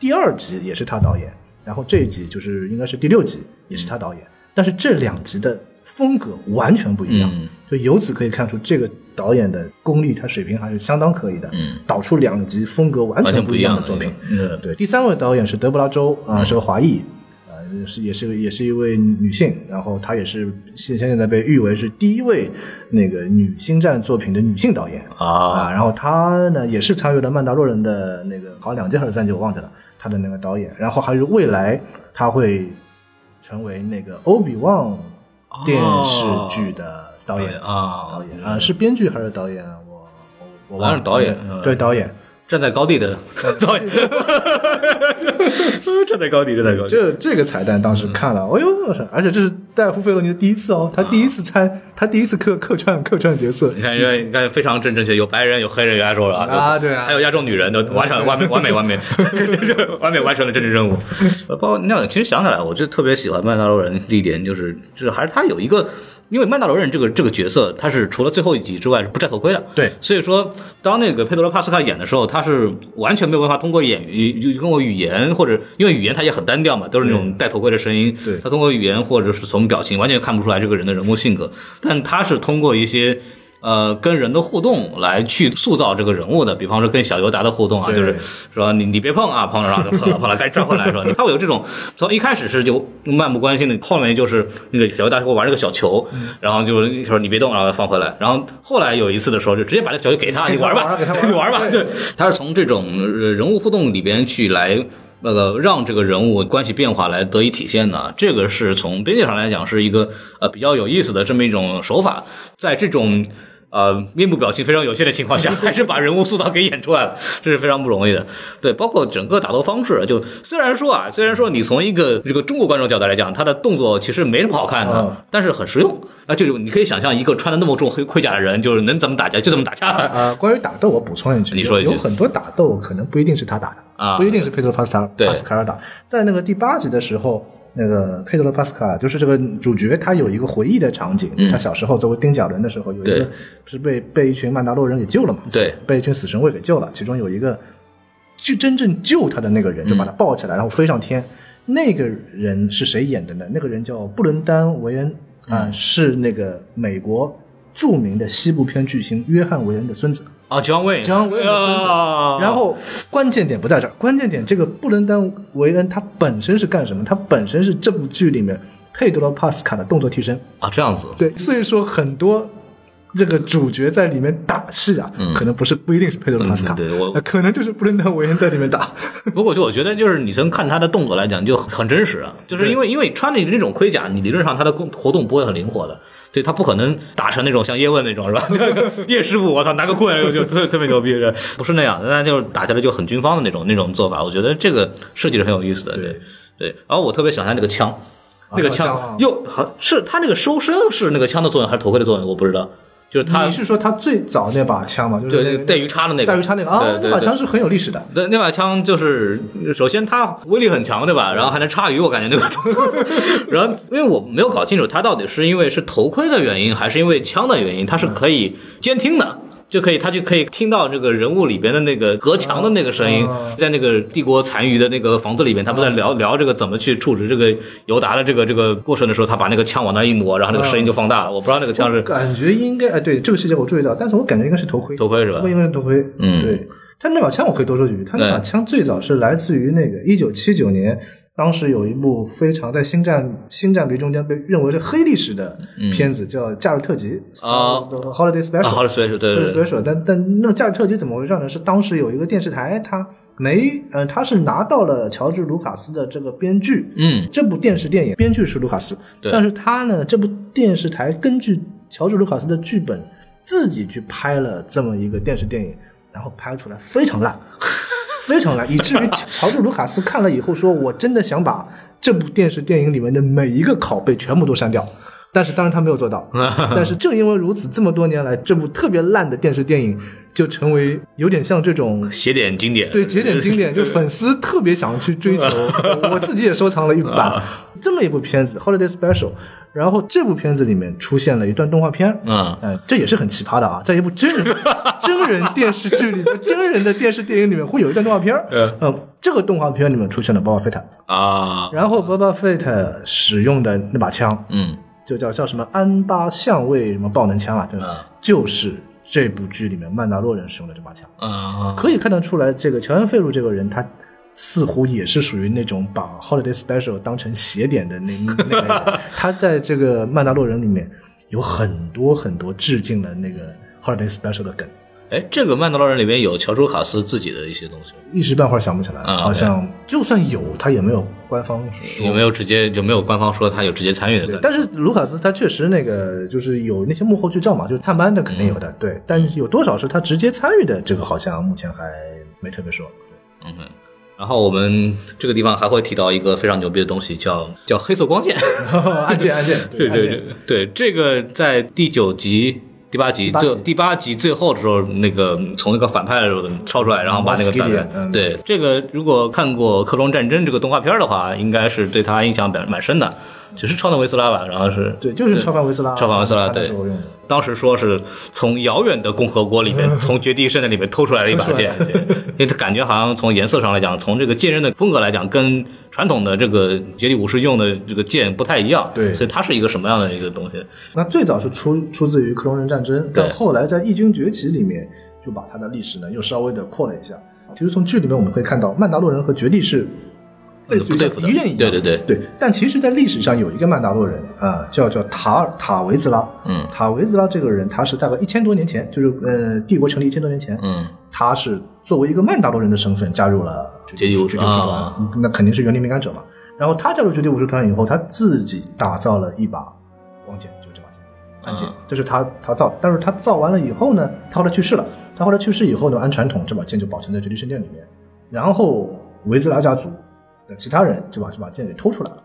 第二集也是他导演，然后这一集就是应该是第六集也是他导演，但是这两集的风格完全不一样，嗯就由此可以看出这个导演的功力，他水平还是相当可以的，嗯，导出两集风格完完全全不一样的的作品。嗯，对，第三位导演是德布拉州啊、是个华裔，呃，是也是也是一位女性，然后她也是现现在被誉为是第一位那个女星战作品的女性导演啊然后她呢也是参与了《曼达洛人》的那个好像两季还是三季我忘记了，她的那个导演，然后还有未来她会成为那个欧比旺电视剧的导演啊导演啊是编剧还是导演啊？我我我忘了导演嗯对导演。站在高地的 *laughs* 导演，*laughs* 站在高地，站在高地。这这个彩蛋当时看了，哎呦，而且这是戴夫·费洛尼的第一次哦，他第一次参，他第一次客客串客串角色你。看，你看非常正正确，有白人，有黑人，有亚洲人啊对啊还有亚洲女人，都完成完美完美完美 *laughs* 完美完成了政治任务。呃包括那其实想起来，我就特别喜欢曼达洛人的一点，就是就是还是他有一个。因为曼达罗人这个这个角色，他是除了最后一集之外是不摘头盔的，对。所以说当那个佩德罗帕斯卡演的时候，他是完全没有办法通过演语就通过语言或者因为语言他也很单调嘛，都是那种戴头盔的声音，对。他通过语言或者是从表情完全看不出来这个人的人物性格，但他是通过一些。呃，跟人的互动来去塑造这个人物的，比方说跟小尤达的互动啊，就是说你你别碰啊，碰了然后就碰了碰了，该转回来说，他会有这种从一开始是就漫不关心的，后面就是那个小尤达会玩这个小球，然后就是说你别动，然后放回来，然后后来有一次的时候就直接把这个小球给他，*laughs* 你玩吧，你玩吧，对。对，他是从这种呃人物互动里边去来。那个让这个人物关系变化来得以体现的，这个是从编剧上来讲是一个呃比较有意思的这么一种手法，在这种呃面部表情非常有限的情况下，*laughs* 还是把人物塑造给演出来了，*laughs* 这是非常不容易的。对，包括整个打斗方式，就虽然说啊，虽然说你从一个这个中国观众角度来讲，他的动作其实没什么好看的，嗯但是很实用。啊，就是你可以想象一个穿的那么重黑盔甲的人，就是能怎么打架就怎么打架。啊，关于打斗，我补充一句，你说一句有有很多打斗可能不一定是他打的啊不一定是佩德罗帕斯卡对帕斯卡尔打。在那个第八集的时候，那个佩德罗帕斯卡就是这个主角，他有一个回忆的场景，他小时候作为钉脚人的时候，有一个是被被一群曼达洛人给救了嘛？对，被一群死神卫给救了，其中有一个就真正救他的那个人，就把他抱起来，然后飞上天。那个人是谁演的呢？那个人叫布伦丹·维恩啊、是那个美国著名的西部片巨星约翰·维恩的孙子。啊，姜卫，姜维恩的孙子啊然后关键点不在这儿，关键点这个布伦丹·维恩他本身是干什么？他本身是这部剧里面佩德罗·帕斯卡的动作替身。啊，这样子，对，所以说很多这个主角在里面打戏啊，可能不是不一定是佩德罗·帕斯卡，嗯对我呃可能就是布伦丹·维恩在里面打。*laughs* 不过就我觉得，就是你从看他的动作来讲，就很真实啊。就是因为因为穿着那种盔甲，你理论上他的动活动不会很灵活的，对他不可能打成那种像叶问那种是吧？*laughs* 叶师傅，我操，拿个棍就就特特别牛逼，是不是那样的？那就是打起来就很军方的那种那种做法。我觉得这个设计是很有意思的，对对。然后我特别喜欢他那个枪，那个枪又好是他那个收身是那个枪的作用还是头盔的作用，我不知道。就是他你是说他最早那把枪吗？就是那个带鱼叉的那个带鱼叉那个啊那把枪是很有历史的。那那把枪就是，首先它威力很强，对吧？然后还能插鱼，我感觉那个。*laughs* 然后，因为我没有搞清楚它到底是因为是头盔的原因，还是因为枪的原因，它是可以监听的。就可以，他就可以听到这个人物里边的那个隔墙的那个声音，在那个帝国残余的那个房子里边，他们在聊聊这个怎么去处置这个尤达的这个这个过程的时候，他把那个枪往那一挪，然后那个声音就放大了。我不知道那个枪是感觉应该哎，对这个细节我注意到，但是我感觉应该是头盔，头盔是吧？不应该是头盔。嗯。对。他那把枪我可以多说几句，他那把枪最早是来自于那个一九七九年，当时有一部非常在星战星战迷中间被认为是黑历史的片子，叫《假日特辑》啊。Holiday Special，啊，好的 special，对对对，special，但但那假日特辑怎么回事呢？是当时有一个电视台，他没，呃，他是拿到了乔治卢卡斯的这个编剧，嗯，这部电视电影编剧是卢卡斯，对。但是他呢，这部电视台根据乔治卢卡斯的剧本自己去拍了这么一个电视电影，然后拍出来非常烂，非常烂，以至于 *laughs* 乔治卢卡斯看了以后说：“我真的想把这部电视电影里面的每一个拷贝全部都删掉。”但是当然他没有做到，*laughs* 但是正因为如此，这么多年来，这部特别烂的电视电影就成为有点像这种写点经典，对，节点经典，*laughs* 就粉丝特别想去追求，*laughs* 我自己也收藏了一版这么一部片子《Holiday Special》。然后这部片子里面出现了一段动画片，嗯。呃，这也是很奇葩的啊，在一部真人真人电视剧里的真人的电视电影里面会有一段动画片，嗯。呃，这个动画片里面出现了 Boba Fett，啊，然后 Boba Fett 使用的那把枪，嗯就叫叫什么安巴相位什么爆能枪啊，对吧？嗯就是这部剧里面曼达洛人使用的这把枪。啊，可以看得出来，这个乔恩·费鲁这个人，他似乎也是属于那种把 Holiday Special 当成邪点的那 *laughs* 那个人。他在这个曼达洛人里面有很多很多致敬了那个 Holiday Special 的梗，哎，这个曼德洛人里面有乔治卢卡斯自己的一些东西，一时半会儿想不起来，啊好像就算有，他也没有官方说有没有直接就没有官方说他有直接参与的但是卢卡斯他确实那个就是有那些幕后剧照嘛，就是探班的肯定有的，对，但是有多少是他直接参与的，这个好像目前还没特别说。嗯哼。然后我们这个地方还会提到一个非常牛逼的东西，叫叫黑色光剑。按键按键，对 *laughs* 对对对，这个在第九集、第八集、最第八集最后的时候，那个从那个反派的时候抄出来，然后把那个 Moff 反派 Gideon，嗯对这个如果看过《克隆战争》这个动画片的话，应该是对他印象蛮蛮深的。只是超能维斯拉吧，然后是对，就是超凡维斯拉，超凡维斯拉对。当时说是从遥远的共和国里面，*laughs* 从绝地圣殿里面偷出来了一把剑，对因为他感觉好像从颜色上来讲，从这个剑刃的风格来讲，跟传统的这个绝地武士用的这个剑不太一样，对所以它是一个什么样的一个东西？那最早是出出自于克隆人战争，但后来在异军崛起里面就把它的历史呢又稍微的扩了一下。其实从剧里面我们可以看到，曼达洛人和绝地是类似于像不对付的敌人一样，对对对对。但其实，在历史上有一个曼达洛人啊，叫叫塔尔塔维兹拉，嗯塔维兹拉这个人，他是大概一千多年前，就是呃帝国成立一千多年前，嗯，他是作为一个曼达洛人的身份加入了绝绝地武士团，那肯定是园林敏感者嘛。然后他加入绝地武士团以后，他自己打造了一把光剑，就这把剑，暗剑啊，这是他他造的。但是他造完了以后呢，他后来去世了。他后来去世以后呢，按传统这把剑就保存在绝地圣殿里面。然后维兹拉家族的其他人就把这把剑给偷出来了。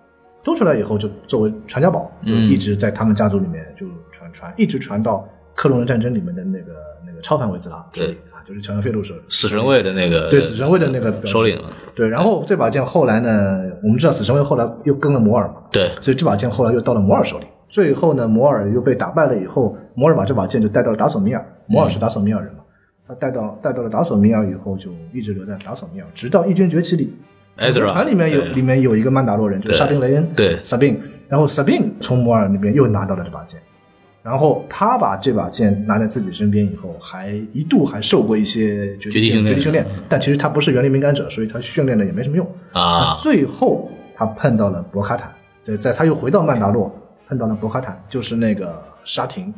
偷出来以后，就作为传家宝，就嗯一直在他们家族里面就传传，一直传到克隆人战争里面的那个那个超凡维兹拉手里啊，就是乔恩费路手死神卫的那个对死神卫的那个首领，对，然后这把剑后来呢，我们知道死神卫后来又跟了摩尔嘛，对，所以这把剑后来又到了摩尔手里。最后呢，摩尔又被打败了以后，摩尔把这把剑就带到了达索米尔。摩尔是达索米尔人嘛，他带到带到了达索米尔以后，就一直留在达索米尔，直到异军崛起里。角团里面有里面有一个曼达洛人，就是沙宾雷恩，对。萨宾，然后萨宾从摩尔那边又拿到了这把剑，然后他把这把剑拿在自己身边以后，还一度还受过一些绝绝地训练。绝地训练，但其实他不是原力敏感者，所以他训练的也没什么用。啊。最后他碰到了博卡坦，在在他又回到曼达洛，碰到了博卡坦，就是那个沙廷。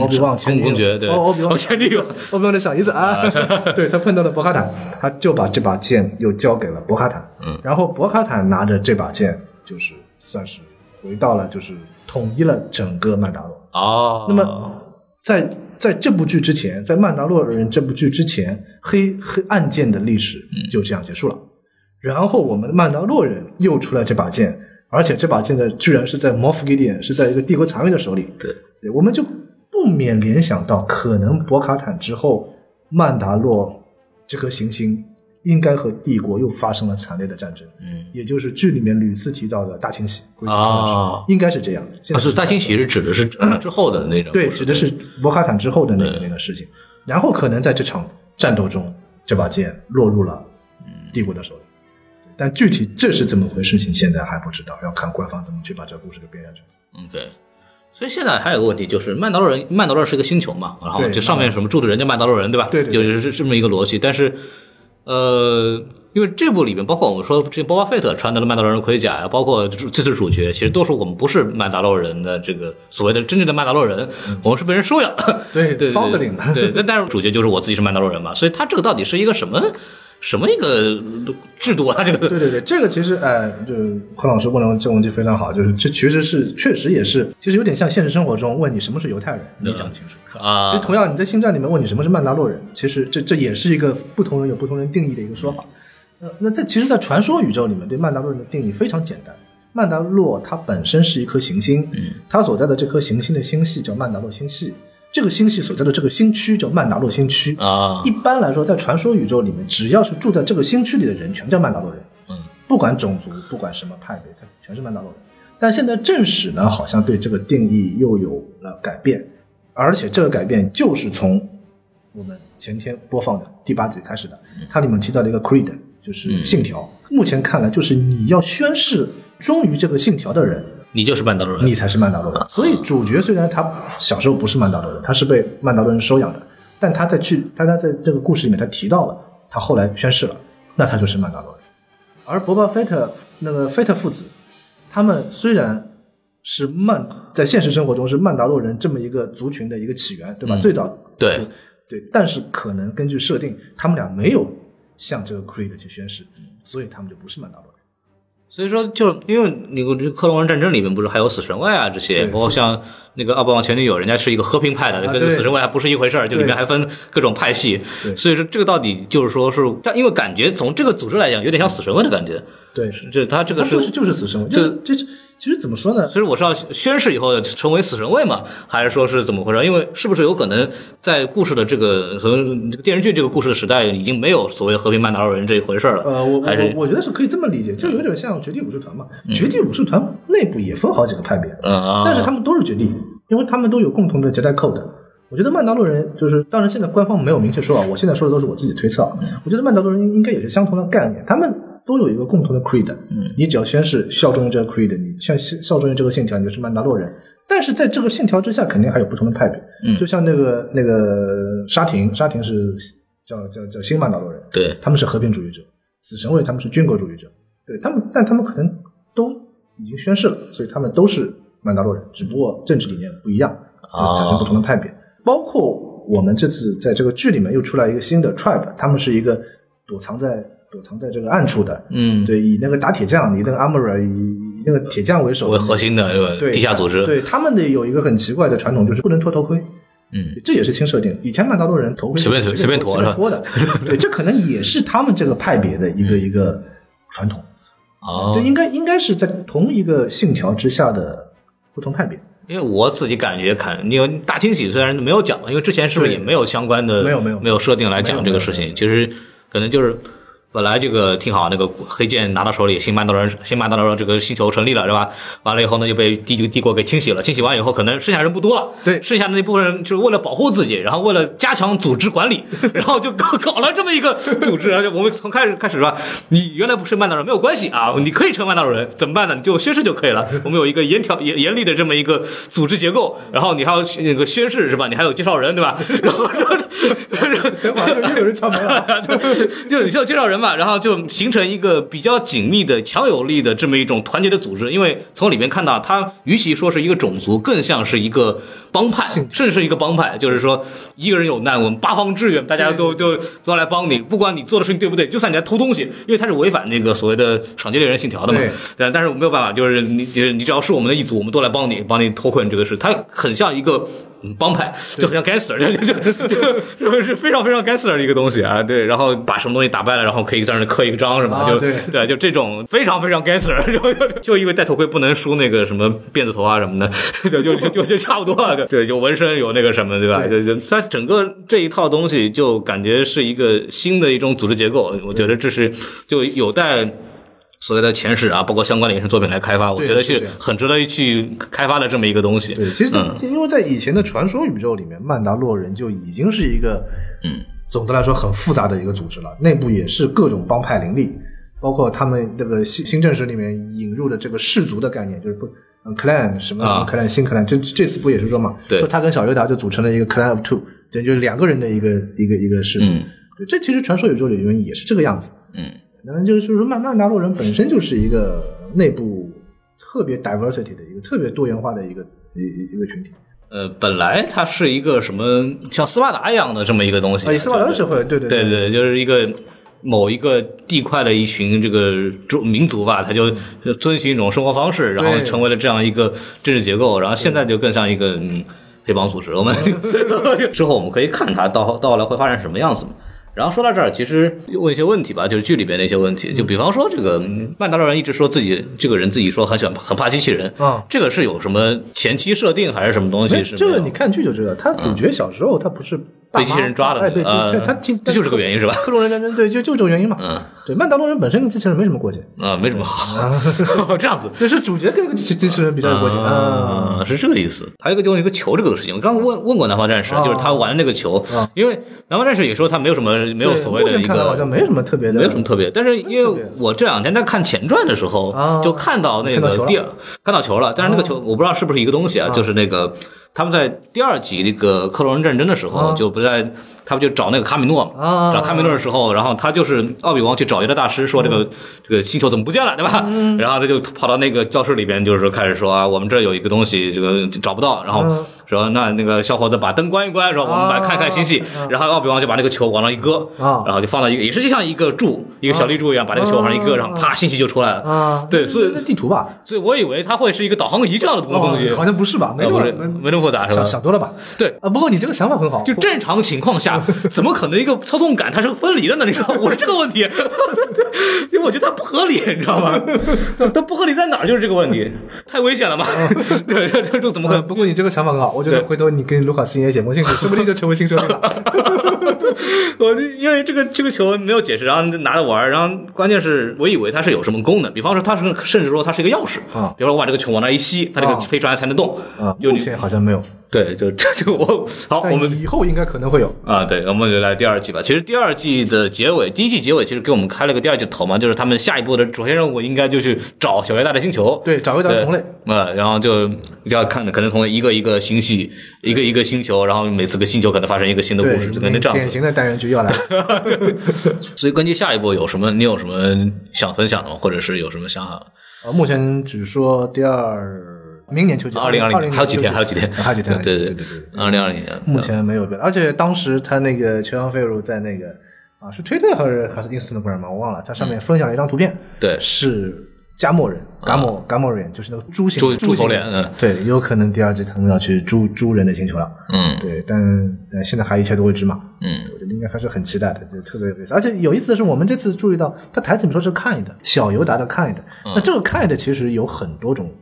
欧比旺前女友公公爵对欧欧比旺哦前女友，欧比旺的小姨子啊，*laughs* 对他碰到了博卡坦，他就把这把剑又交给了博卡坦，嗯，然后博卡坦拿着这把剑，就是算是回到了，就是统一了整个曼达洛。哦，那么在在这部剧之前，在《曼达洛人》这部剧之前，黑黑暗剑的历史就这样结束了。然后我们的曼达洛人又出来这把剑，而且这把剑呢，居然是在 Moff Gideon 是在一个帝国残余的手里。对，对，我们就不免联想到，可能博卡坦之后，曼达洛这颗行星应该和帝国又发生了惨烈的战争。嗯，也就是剧里面屡次提到的大清洗。啊应该是这样。现在啊是大清洗是指的是 *clears throat* 之后的那种，对，指的是博卡坦之后的那个对那个事情。然后可能在这场战斗中，这把剑落入了帝国的手里。但具体这是怎么回事情，现在还不知道，要看官方怎么去把这个故事给编下去。嗯，对。所以现在还有个问题，就是曼达洛人，曼达洛是一个星球嘛，然后就上面什么住的人叫曼达洛人，对吧？对对对就是这么一个逻辑。但是，呃，因为这部里面，包括我们说之前波巴费特穿的曼达洛人盔甲呀，包括这次主角，其实都是我们不是曼达洛人的这个所谓的真正的曼达洛人，我们是被人收养。*laughs* 嗯对对对，但但是主角就是我自己是曼达洛人嘛，所以他这个到底是一个什么什么一个制度啊？这个对对对，这个其实哎，就是柯老师问的这个问题非常好，就是这其实是确实也是，其实有点像现实生活中问你什么是犹太人，你讲不清楚。啊其实同样，你在星战里面问你什么是曼达洛人，其实这这也是一个不同人有不同人定义的一个说法。呃，那在其实，在传说宇宙里面，对曼达洛人的定义非常简单。曼达洛它本身是一颗行星，嗯，它所在的这颗行星的星系叫曼达洛星系，这个星系所在的这个星区叫曼达洛星区。啊一般来说，在传说宇宙里面，只要是住在这个星区里的人，全叫曼达洛人。嗯，不管种族，不管什么派别，他全是曼达洛人。但现在正史呢，好像对这个定义又有了改变，而且这个改变就是从我们前天播放的第八集开始的。它里面提到了一个 creed，就是信条。目前看来，就是你要宣誓忠于这个信条的人，你就是曼达洛人，你才是曼达洛人。所以主角虽然他小时候不是曼达洛人，他是被曼达洛人收养的，但他在去，但他在这个故事里面他提到了，他后来宣誓了，那他就是曼达洛人。而博巴菲特那个菲特父子，他们虽然是曼在现实生活中是曼达洛人这么一个族群的一个起源，对吧？最早对对，但是可能根据设定，他们俩没有向这个 Creed 去宣誓，所以他们就不是曼达洛人。所以说，就因为那个克隆人战争里面不是还有死神卫啊这些，包括像那个奥巴马前女友，人家是一个和平派的，跟死神卫还不是一回事儿，就里面还分各种派系。所以说，这个到底就是说是，但因为感觉从这个组织来讲，有点像死神卫的感觉。对，这他这个是他就是就是死神，就这其实怎么说呢？其实我是要宣誓以后成为死神卫嘛，还是说是怎么回事？因为是不是有可能在故事的这个和这个电视剧这个故事的时代，已经没有所谓和平曼达洛人这一回事了？呃，我我我我觉得是可以这么理解，就有点像绝地武士团嘛。绝地武士团内部也分好几个派别，嗯啊，但是他们都是绝地，因为他们都有共同的捷代 code。我觉得曼达洛人就是，当然现在官方没有明确说啊，我现在说的都是我自己推测啊。我觉得曼达洛人应该也是相同的概念，他们都有一个共同的 creed。嗯，你只要宣誓效忠于这个 creed，你像效忠于这个信条，你就是曼达洛人。但是在这个信条之下，肯定还有不同的派别。嗯就像那个那个沙廷，沙廷是叫叫叫新曼达洛人，对，他们是和平主义者，死神卫他们是军国主义者，对他们，但他们可能都已经宣誓了，所以他们都是曼达洛人，只不过政治理念不一样，哦产生不同的派别。包括我们这次在这个剧里面又出来一个新的 tribe，他们是一个躲藏在躲藏在这个暗处的，嗯，对，以那个打铁匠，以那个 armor 以以那个铁匠为首为核心的对吧地下组织，对他们的有一个很奇怪的传统，就是不能脱头盔。嗯，这也是新设定。以前曼达洛人头盔随便随便脱是吧脱的，*laughs* 对，这可能也是他们这个派别的一个一个传统。哦对，，应该应该是在同一个信条之下的不同派别。因为我自己感觉看，因为大清洗虽然没有讲，因为之前是不是也没有相关的没有没有没有设定来讲这个事情，其实可能就是。本来这个挺好，那个黑剑拿到手里，新曼达洛人新曼达洛人这个星球成立了，是吧？完了以后呢，就被帝帝国给清洗了。清洗完以后，可能剩下人不多了，对剩下的那部分人就是为了保护自己，然后为了加强组织管理，然后就搞搞了这么一个组织。而且我们从开始开始是吧？你原来不是曼达洛人没有关系啊，你可以成曼达洛人，怎么办呢？你就宣誓就可以了。我们有一个严条严严厉的这么一个组织结构，然后你还要那个宣誓是吧？你还有介绍人对吧？然后马上又有人敲门了。就你需要介绍人吧，然后就形成一个比较紧密的、强有力的这么一种团结的组织。因为从里面看到，它与其说是一个种族，更像是一个帮派，甚至是一个帮派。就是说，一个人有难，我们八方支援，大家都都都来帮你，不管你做的事情对不对，就算你在偷东西，因为他是违反那个所谓的赏金猎人信条的嘛对。但但是没有办法，就是你你你只要是我们的一组，我们都来帮你，帮你脱困这个事。它很像一个。嗯帮派就很像 gangster，就就就就是非常非常 gangster 的一个东西啊，对，然后把什么东西打败了，然后可以在那刻一个章是吧？就啊对对，就这种非常非常 gangster，就就就因为戴头盔不能梳那个什么辫子头啊什么的，就就就就差不多了，对，有纹身有那个什么对吧？就就它整个这一套东西就感觉是一个新的一种组织结构，我觉得这是就有待。所谓的前史啊，包括相关的影视作品来开发，我觉得是很值得去开发的这么一个东西。对，其实因为在以前的传说宇宙里面，曼达洛人就已经是一个，嗯，总的来说很复杂的一个组织了，内部也是各种帮派林立，包括他们那个新新政史里面引入的这个氏族的概念，就是不。嗯，clan 什么 clan 新 clan，这这次不也是说嘛？对说他跟小尤达就组成了一个 clan of two，等于就是两个人的一个一个一个氏族。嗯对，这其实传说宇宙里面也是这个样子。嗯，那就是说，曼曼达洛人本身就是一个内部特别 diversity 的一个特别多元化的一个一一一个群体。呃，本来它是一个什么像斯巴达一样的这么一个东西，斯巴达社会，对对对对，就是一个某一个地块的一群这个种民族吧，他就遵循一种生活方式，然后成为了这样一个政治结构，然后现在就更像一个嗯黑帮组织。我们 *laughs* 之后我们可以看它到到后来会发展什么样子嘛。然后说到这儿，其实问一些问题吧，就是剧里边的一些问题，就比方说这个嗯曼达洛人一直说自己这个人自己说很喜欢很怕机器人，啊这个是有什么前期设定还是什么东西？这个你看剧就知道，他主角小时候他不是被机器人抓了哎，对，这呃这他听这就是个原因是吧克隆人战争，对，就就这个原因嘛。嗯，对，曼达洛人本身跟机器人没什么过节，啊、没什么好，*laughs* 这样子。就是主角跟机器机器人比较有过节啊。啊，是这个意思。还有一个就是一个球这个事情，我刚刚问问过南方战士，啊就是他玩的那个球，因为南方战士也说他没有什么没有所谓的一目前看来好像个。没什么特别的，没有什么特别，但是因为我这两天在看前传的时候，啊就看到那个第二看到球了，但是那个球我不知道是不是一个东西啊，就是那个他们在第二集那个克隆人战争的时候，啊。就不在他不就找那个卡米诺嘛？啊找卡米诺的时候，然后他就是奥比王去找一个大师说这个、这个星球怎么不见了，对吧？然后他就跑到那个教室里边，就是说开始说啊，我们这有一个东西，这个找不到，然后嗯说那那个小伙子把灯关一关，说我们来看看星系，然后奥比王就把那个球往那一搁，啊然后就放到一个也是就像一个柱，一个小立柱一样，把那个球往上一搁，然后啪，星系就出来了。啊，对，所以那地图吧，所以我以为它会是一个导航仪这样的东西，哦好像不是吧？没那么没那么复杂是吧想？想多了吧？对，啊，不过你这个想法很好，就正常情况下，*laughs* 怎么可能一个操纵杆它是分离的呢？你知道，*laughs* 我是这个问题，*laughs* 因为我觉得它不合理，你知道吗？它不合理在哪儿？就是这个问题，太危险了嘛！对，这这这怎么可呃，能？不过你这个想法很好，我觉得回头你跟卢卡斯也写封信，说不定就成为新设定了。我就因为这个这个球没有解释，然后拿着玩儿，然后关键是我以为它是有什么功能，比方说它是甚至说它是一个钥匙啊比方说我把这个球往那一吸，它这个啊飞船才能动啊，有目前好像没有，对，就 *laughs* 这就我好，我们以后应该可能会有。啊，对，我们就来第二季吧。其实第二季的结尾，第一季结尾其实给我们开了个第二季的头嘛，就是他们下一步的主线任务应该就去找小月大的星球，对找约大的同类呃，然后就要看可能从一个一个星系，一个一个星球，然后每次个星球可能发生一个新的故对事，就跟这样子。典型的单元剧要来了。*laughs* 所以根据下一步有什么，你有什么想分享的吗？或者是有什么想法？呃，目前只说第二，明年秋季，二零二零年还有几天，还有几天，还有几天，对对对对对。二零二零年，目前没有变，而且当时他那个球阳飞如在那个啊是推特还是还是 Instagram 嘛，我忘了，他上面分享了一张图片，对。是加莫人，嘎莫嘎莫人，就是那个猪形猪头脸嗯。对，有可能第二季他们要去猪猪人的星球了，嗯。对，但但现在还一切都未知嘛，嗯。我觉得应该还是很期待的，就特别有意思。而且有意思的是，我们这次注意到，他台词里说是 kind 小尤达的 kind，、那嗯。这个 kind 其实有很多种，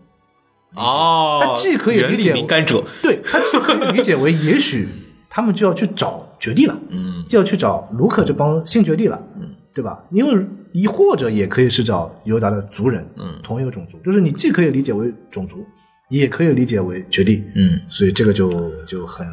哦，他既可以理解理敏感者，*laughs* 对，他既可以理解为也许他们就要去找绝地了，嗯，就要去找卢克这帮新绝地了，嗯，对吧？因为亦或者也可以是找尤达的族人，嗯，同一个种族，就是你既可以理解为种族，也可以理解为绝地，嗯。所以这个就就很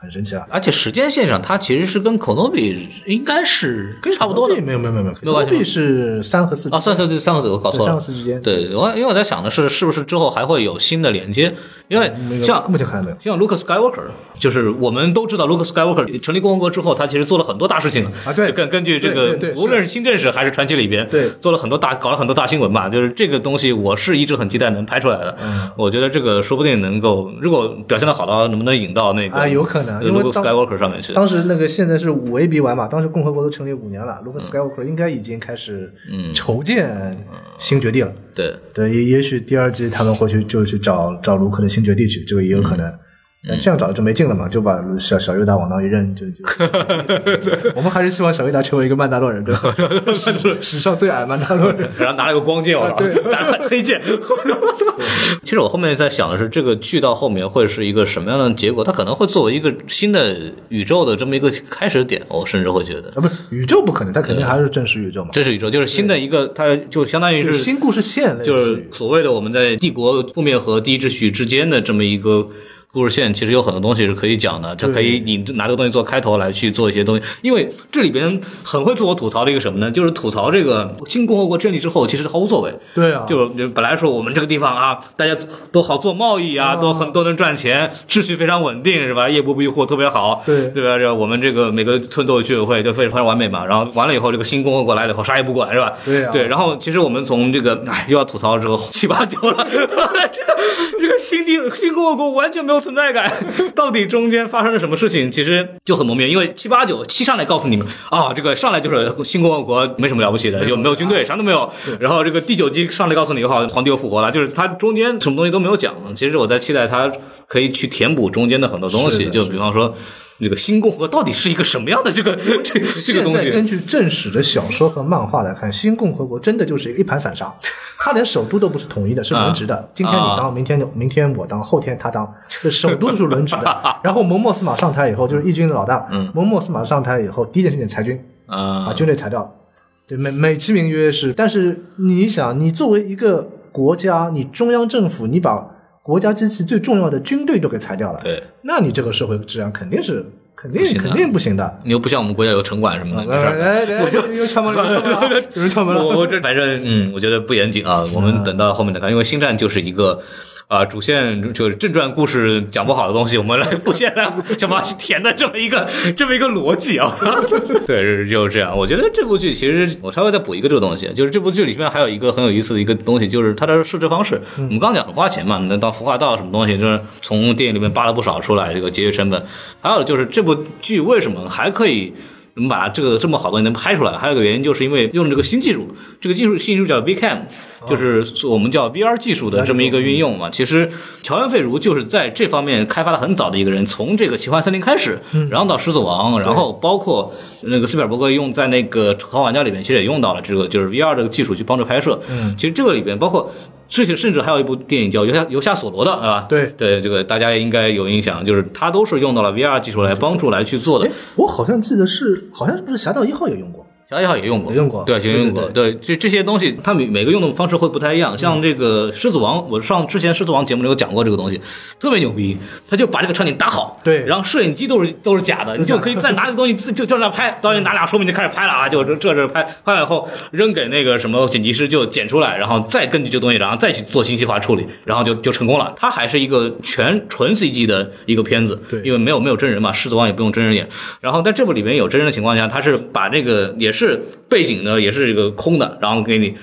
很神奇啊。而且时间线上，它其实是跟口诺比应该是差不多的没有没有没有没有，Konobi 是三和四啊。算算对，三和四我搞错了三和。四之间，对，我因为我在想的是，是不是之后还会有新的连接？因为像目前还没有。像 Luke Skywalker，就是我们都知道 Luke Skywalker 成立共和国之后，他其实做了很多大事情啊对根根据这个无论是新正史还是传奇里边，对做了很多大，搞了很多大新闻吧。就是这个东西，我是一直很期待能拍出来的。嗯我觉得这个说不定能够，如果表现的好的话，能不能引到那个啊有可能因为 Luke Skywalker 上面去？当时那个现在是五 A B 完嘛，当时共和国都成立五年了，卢克斯盖沃克应该已经开始筹建新绝地了。对，对，也也许第二季他们会去就去找找卢克的新绝地去，这个也有可能。那这样找就没劲了嘛，就把小小尤达往那一扔，就就。*laughs* 我们还是希望小尤达成为一个曼达洛人，对吧？史 *laughs* 史上最矮曼达洛人。*laughs* 然后拿了个光剑，我操，拿了黑剑。其实我后面在想的是，这个剧到后面会是一个什么样的结果？它可能会作为一个新的宇宙的这么一个开始点，我甚至会觉得，啊，不是宇宙不可能，它肯定还是真实宇宙嘛。这是宇宙，就是新的一个，它就相当于是新故事线就是所谓的我们在帝国覆灭和第一秩序之间的这么一个故事线，其实有很多东西是可以讲的。就可以你拿这个东西做开头来去做一些东西，因为这里边很会自我吐槽的一个什么呢？就是吐槽这个新共和国建立之后，其实毫无作为。对啊，就就本来说我们这个地方啊，大家都好做贸易啊，都很都能赚钱，秩序非常稳定，是吧？夜不闭户，特别好，对对吧？这我们这个每个村都有居委会，就非常完美嘛。然后完了以后，这个新共和国来了以后，啥也不管，是吧？对啊对。然后其实我们从这个哎又要吐槽这个七八九了，*laughs* 这个这个新地新共和国完全没有存在感，*laughs* 到底中间发生了什么事情，其实就很蒙面。因为七八九七上来告诉你们啊，这个上来就是新共和国没什么了不起的，就没有军队，啥都没有。然后这个第九集上来告诉你，好，皇帝又复活了，就是他中间什么东西都没有讲。其实我在期待他可以去填补中间的很多东西，就比方说。这个新共和到底是一个什么样的这个 *laughs* 这这个东西？在根据正史的小说和漫画来看，新共和国真的就是一盘散沙，它连首都都不是统一的，是轮值的。今天你当，明天明天我当，后天他当，这首都都是轮值的。*laughs* 然后蒙莫斯马上台以后，就是义军的老大。嗯蒙莫斯马上台以后，第一件事情裁军，把啊，军队裁掉了。对，美美其名曰是，但是你想，你作为一个国家，你中央政府，你把国家机器最重要的军队都给裁掉了，对，那你这个社会治安肯定是肯定肯定不行的。你又不像我们国家有城管什么的，没事儿。哎，哎哎又敲门了，又敲门了，*laughs* 有人敲门了。我我这反正嗯，我觉得不严谨啊。我们等到后面再看，因为星战就是一个啊，主线就是正传故事讲不好的东西，我们来副线来想办法填的这么一个这么一个逻辑啊。*laughs* 对，就是这样。我觉得这部剧其实我稍微再补一个这个东西，就是这部剧里面还有一个很有意思的一个东西，就是它的设置方式。我们刚讲很花钱嘛，那到孵化道什么东西，就是从电影里面扒了不少出来，这个节约成本。还有就是这部剧为什么还可以？能把这个这么好的东西能拍出来，还有个原因就是因为用了这个新技术，这个技术新技术叫 VCam，就是我们叫 VR 技术的这么一个运用嘛。其实乔恩·费如就是在这方面开发的很早的一个人，从这个奇幻森林开始，然后到狮子王，然后包括那个斯皮尔伯格用在那个《头玩家》里面，其实也用到了这个就是 VR 这个技术去帮助拍摄。嗯，其实这个里边包括。之前甚至还有一部电影叫《游侠游侠索罗》的，对吧？对对，这个大家应该有印象，就是它都是用到了 VR 技术来帮助来去做的。我好像记得是，好像是不是《侠盗一号》也用过。小一号也用过，也用过，对，也用过，对，这这些东西，它每每个用的方式会不太一样。像这个狮子王，我上之前狮子王节目里有讲过这个东西，特别牛逼，他就把这个场景搭好，对，然后摄影机都是都是假的，你就可以再拿这个东西就就就那拍，导演拿俩说明就开始拍了啊，就这这拍，拍完以后扔给那个什么剪辑师就剪出来，然后再根据这东西，然后再去做信息化处理，然后就就成功了。它还是一个全纯 CG 的一个片子，对，因为没有没有真人嘛，狮子王也不用真人演。然后在这部里面有真人的情况下，他是把这个也是是背景。呢也是一个空的，然后给你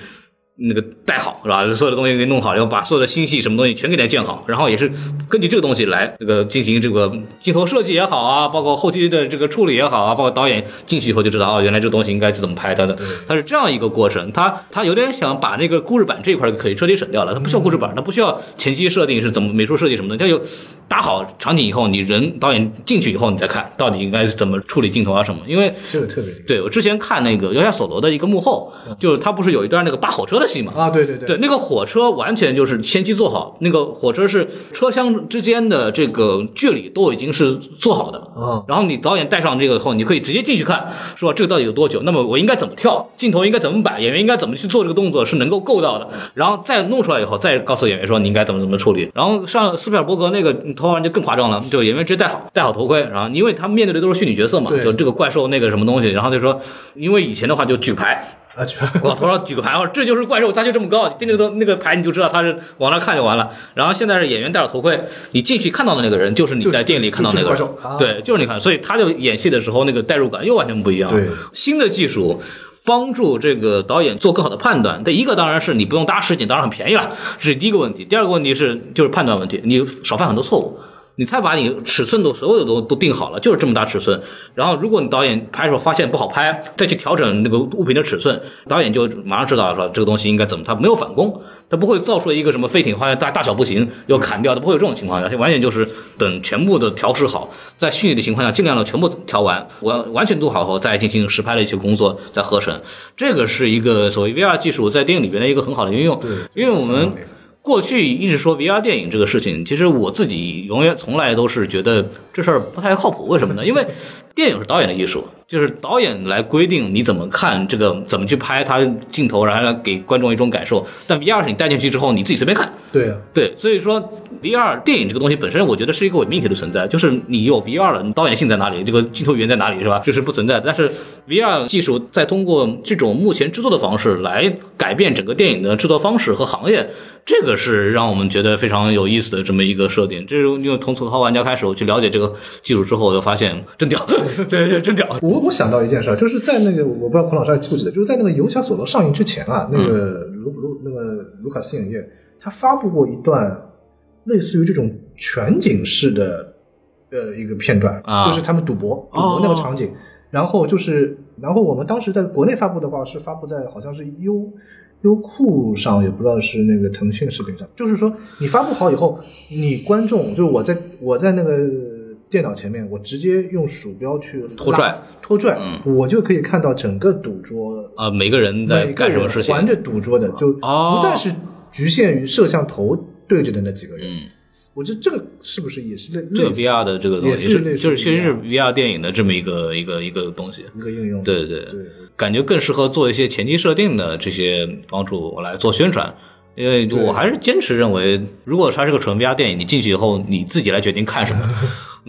那个带好是吧？所有的东西给弄好，然后把所有的星系什么东西全给它建好，然后也是根据这个东西来这个进行这个镜头设计也好啊，包括后期的这个处理也好啊，包括导演进去以后就知道哦，原来这个东西应该是怎么拍它的，它是这样一个过程。他他有点想把那个故事板这一块可以彻底省掉了，它不需要故事板，它不需要前期设定是怎么美术设计什么的，它就打好场景以后，你人导演进去以后你再看到底应该是怎么处理镜头啊什么。因为这个特别对我之前看那个《摇下索罗》的一个幕后，就是他不是有一段那个扒火车的戏嘛？啊，对对对。对，那个火车完全就是前期做好，那个火车是车厢之间的这个距离都已经是做好的。嗯，然后你导演带上这个后，你可以直接进去看，说这个到底有多久？那么我应该怎么跳？镜头应该怎么摆？演员应该怎么去做这个动作是能够够到的？然后再弄出来以后，再告诉演员说你应该怎么怎么处理。然后上斯皮尔伯格那个头环就更夸张了，就演员直接戴好戴好头盔，然后因为他面对的都是虚拟角色嘛，就这个怪兽那个什么东西，然后就说，因为以前的话就举牌。往头上举个牌，说这就是怪兽，它就这么高，盯那个那个牌你就知道它是往那看就完了。然后现在是演员戴着头盔，你进去看到的那个人就是你在电影里看到那个人，对，就是你看，所以他就演戏的时候那个代入感又完全不一样。对，新的技术帮助这个导演做更好的判断。这一个当然是你不用搭实景，当然很便宜了，这是第一个问题。第二个问题是就是判断问题，你少犯很多错误。你才把你尺寸都所有的都都定好了，就是这么大尺寸。然后如果你导演拍的时候发现不好拍，再去调整那个物品的尺寸，导演就马上知道说这个东西应该怎么，他没有反攻，他不会造出一个什么飞艇发现大大小不行要砍掉，他不会有这种情况下，他完全就是等全部的调试好，在虚拟的情况下尽量的全部调完，完完全做好后再进行实拍的一些工作，再合成。这个是一个所谓 VR 技术在电影里边的一个很好的运用，因为我们。过去一直说 VR 电影这个事情，其实我自己永远从来都是觉得这事儿不太靠谱。为什么呢？因为电影是导演的艺术，就是导演来规定你怎么看这个，怎么去拍它镜头，然后给观众一种感受。但 VR 是你带进去之后，你自己随便看。对啊，对，所以说 VR 电影这个东西本身，我觉得是一个伪命题的存在。就是你有 VR 了，你导演性在哪里？这个镜头语言在哪里？是吧？这是不存在。但是 VR 技术在通过这种目前制作的方式来改变整个电影的制作方式和行业。这个是让我们觉得非常有意思的这么一个设定。这是因为从《头号玩家》开始，我去了解这个技术之后，我就发现真屌，*laughs* 对对，真屌。我我想到一件事，就是在那个我不知道孔老师还记不记得，就是在那个《游侠索罗》上映之前啊，那个卢卢那个卢卡斯影业，他发布过一段类似于这种全景式的呃一个片段，就是他们赌博赌博那个场景。然后就是，然后我们当时在国内发布的话，是发布在好像是优。优酷上也不知道是那个腾讯视频上，就是说你发布好以后，你观众就是我在我在那个电脑前面，我直接用鼠标去拖拽拖拽，我就可以看到整个赌桌啊，每个人在干什么事情，玩着赌桌的，就不再是局限于摄像头对着的那几个人。我觉得这个是不是也是类这个 VR 的这个东西，是就是其实是 VR 电影的这么一个一个一个东西，一个应用。对对对，感觉更适合做一些前期设定的这些帮助我来做宣传。因为我还是坚持认为，如果它是个纯 VR 电影，你进去以后你自己来决定看什么。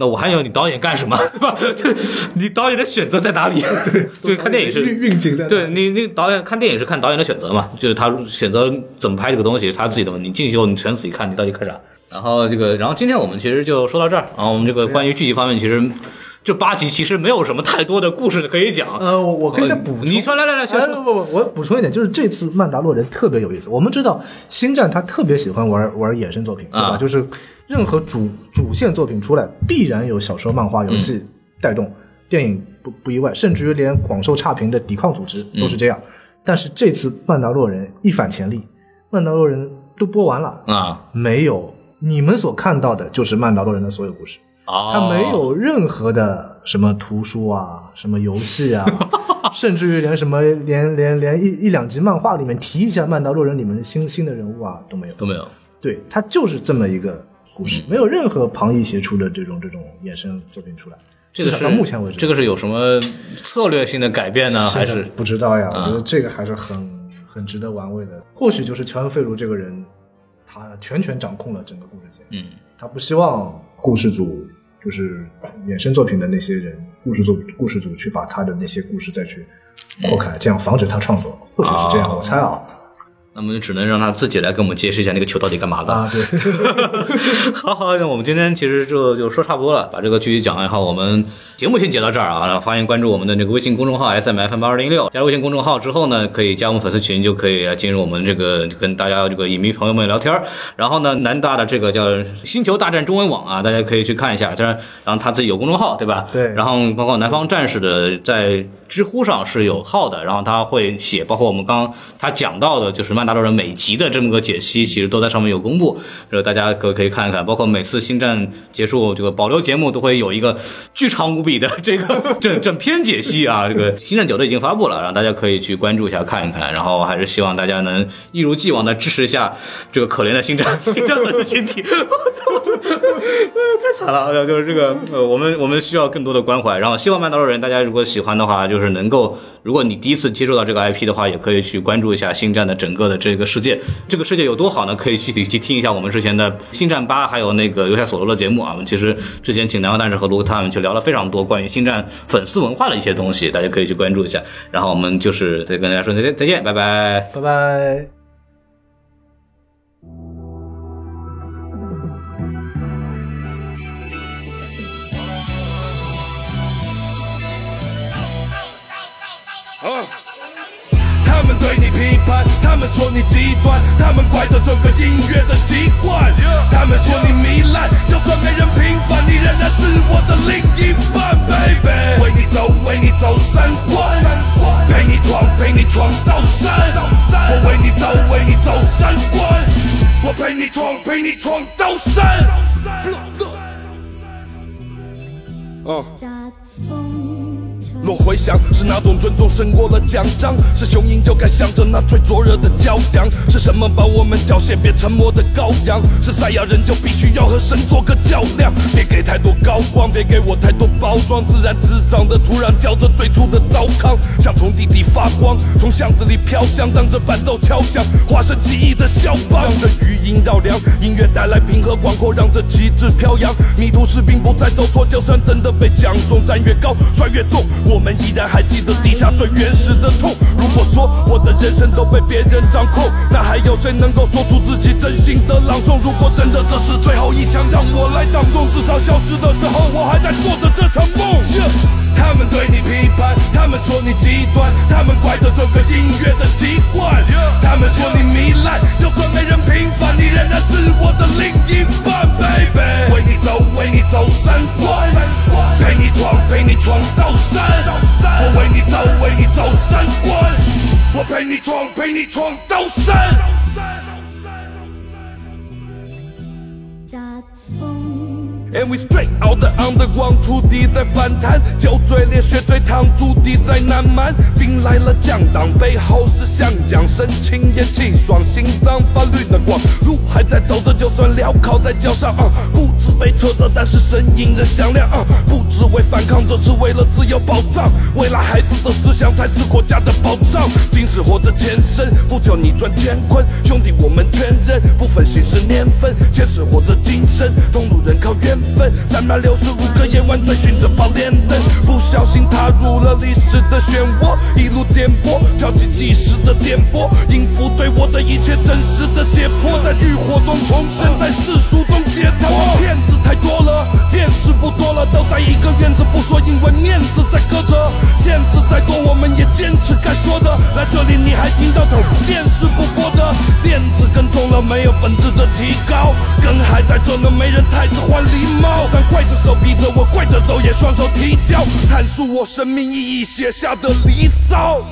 那我还要你导演干什么，*laughs* 对吧？*laughs* 你导演的选择在哪里？*laughs* 对，看电影是运运镜在对你，你导演看电影是看导演的选择嘛，就是他选择怎么拍这个东西，他自己的问题。你进去后，你全自己看，你到底看啥？然后这个，然后今天我们其实就说到这儿。然后我们这个关于剧集方面，其实这八集其实没有什么太多的故事可以讲。呃，我我可以再补充，你说来来来，先哎说。不不不，我补充一点，就是这次曼达洛人特别有意思。我们知道星战他特别喜欢玩玩衍生作品，对吧？啊就是任何主主线作品出来，必然有小说、漫画、游戏带动，电影不不意外，甚至于连广受差评的抵抗组织都是这样。但是这次曼达洛人一反前例，曼达洛人都播完了，啊没有你们所看到的就是曼达洛人的所有故事。哦，它没有任何的什么图书啊，什么游戏啊，*laughs* 甚至于连什么连连连一一两集漫画里面提一下曼达洛人里面的新新的人物啊都没有。都没有。对，它就是这么一个故嗯事，没有任何旁逸斜出的这种这种衍生作品出来。这个是到目前为止，这个是有什么策略性的改变呢？还是不知道呀？啊我觉得这个还是很很值得玩味的。或许就是乔恩·费卢这个人，他全权掌控了整个故事线。嗯他不希望故事组就是衍生作品的那些人，故事组故事组去把他的那些故事再去扩开，这样防止他创作。或许是这样，啊我猜啊那么就只能让他自己来给我们解释一下那个球到底干嘛的。啊，对，好 *laughs* 好，那我们今天其实就就说差不多了，把这个剧集讲完以后，我们节目先截到这儿啊。然后欢迎关注我们的那个微信公众号 S M F M 二零六，加入微信公众号之后呢，可以加我们粉丝群，就可以进入我们这个跟大家这个影迷朋友们聊天儿。然后呢，南大的这个叫星球大战中文网啊，大家可以去看一下。当然，然后他自己有公众号，对吧？对然后包括南方战士的在知乎上是有号的，然后他会写，包括我们刚刚他讲到的，就是曼达洛人每集的这么个解析，其实都在上面有公布，呃，大家可可以看一看。包括每次星战结束这个保留节目都会有一个巨长无比的这个 *laughs* 整整篇解析啊，这个星战九都已经发布了，然后大家可以去关注一下看一看。然后还是希望大家能一如既往的支持一下这个可怜的星战星战粉丝群体。*laughs* 太惨了，呃就是这个，呃，我们我们需要更多的关怀。然后，希望曼达洛人大家如果喜欢的话，就是能够，如果你第一次接触到这个 IP 的话，也可以去关注一下星战的整个的这个世界。这个世界有多好呢？可以具体去听一下我们之前的星战八，还有那个游侠索罗的节目啊。我们其实之前请南方战士和卢克他们去聊了非常多关于星战粉丝文化的一些东西，大家可以去关注一下。然后我们就是再跟大家说再见，再见，拜拜。拜拜。他们对你批判，他们说你极端，他们怪着整个音乐的疾患，他们说你糜烂，就算没人平反，你仍然是我的另一半，baby。为你走，为你走三关，陪你闯，陪你闯到山。我为你走，为你走三关，我陪你闯，陪你闯到山。嗯。夹风车若回想是哪种尊重胜过了奖章，是雄鹰就该向着那最灼热的骄阳，是什么把我们缴械变沉默的羔羊？是赛亚人就必须要和神做个较量，别给太多高光，别给我太多包装，自然滋长的土壤叫着最初的糟糠，像从地底发光，从巷子里飘香，当着伴奏敲响，化身奇异的肖邦，让这余音绕梁，音乐带来平和广阔，让这旗帜飘扬，迷途士兵不再走错，就算真的被讲中，站越高摔越重，我我们依然还记得地下最原始的痛。如果说我的人生都被别人掌控，那还有谁能够说出自己真心的朗诵？如果真的这是最后一枪，让我来当众，至少消失的时候，我还在做着这场梦。他们对你批判，他们说你极端，他们怪着这个音乐的疾患，他们说你糜烂，就算没人平反，你仍然是我的另一半，baby。为你走，为你走三关，陪你闯，陪你闯到山。我为你走，为你走三关，我陪你闯，陪你闯刀山。And we straight out the underground，触底在反弹，酒醉烈血醉烫，驻地在南蛮，兵来了降党，背后是湘江，神清也气爽，心脏发绿的光，路还在走着，就算镣铐在脚上，啊，不止被扯着，但是声音仍响亮，啊，不只为反抗，这是为了自由保障，未来孩子的思想才是国家的保障，今世或者前生，不求逆转乾坤，兄弟我们全认，不分姓氏年份，前世或者今生，同路人靠。靠缘分。三百六十五个夜晚追寻着宝莲灯，不小心踏入了历史的漩涡，一路颠簸，挑起计时的颠簸，音符对我的一切真实的解剖，在欲火中重生，在世俗中解脱。骗子太多了，电视不多了，都在一个院子不说，因为面子在搁着。限制再多，我们也坚持该说的。来这里你还听到头电视不播的，电子更重了，没有本质的提高，梗还在这呢，没人太子换狸猫。三跪着手，逼着我跪着走，也双手提交，阐述我生命意义写下的离骚。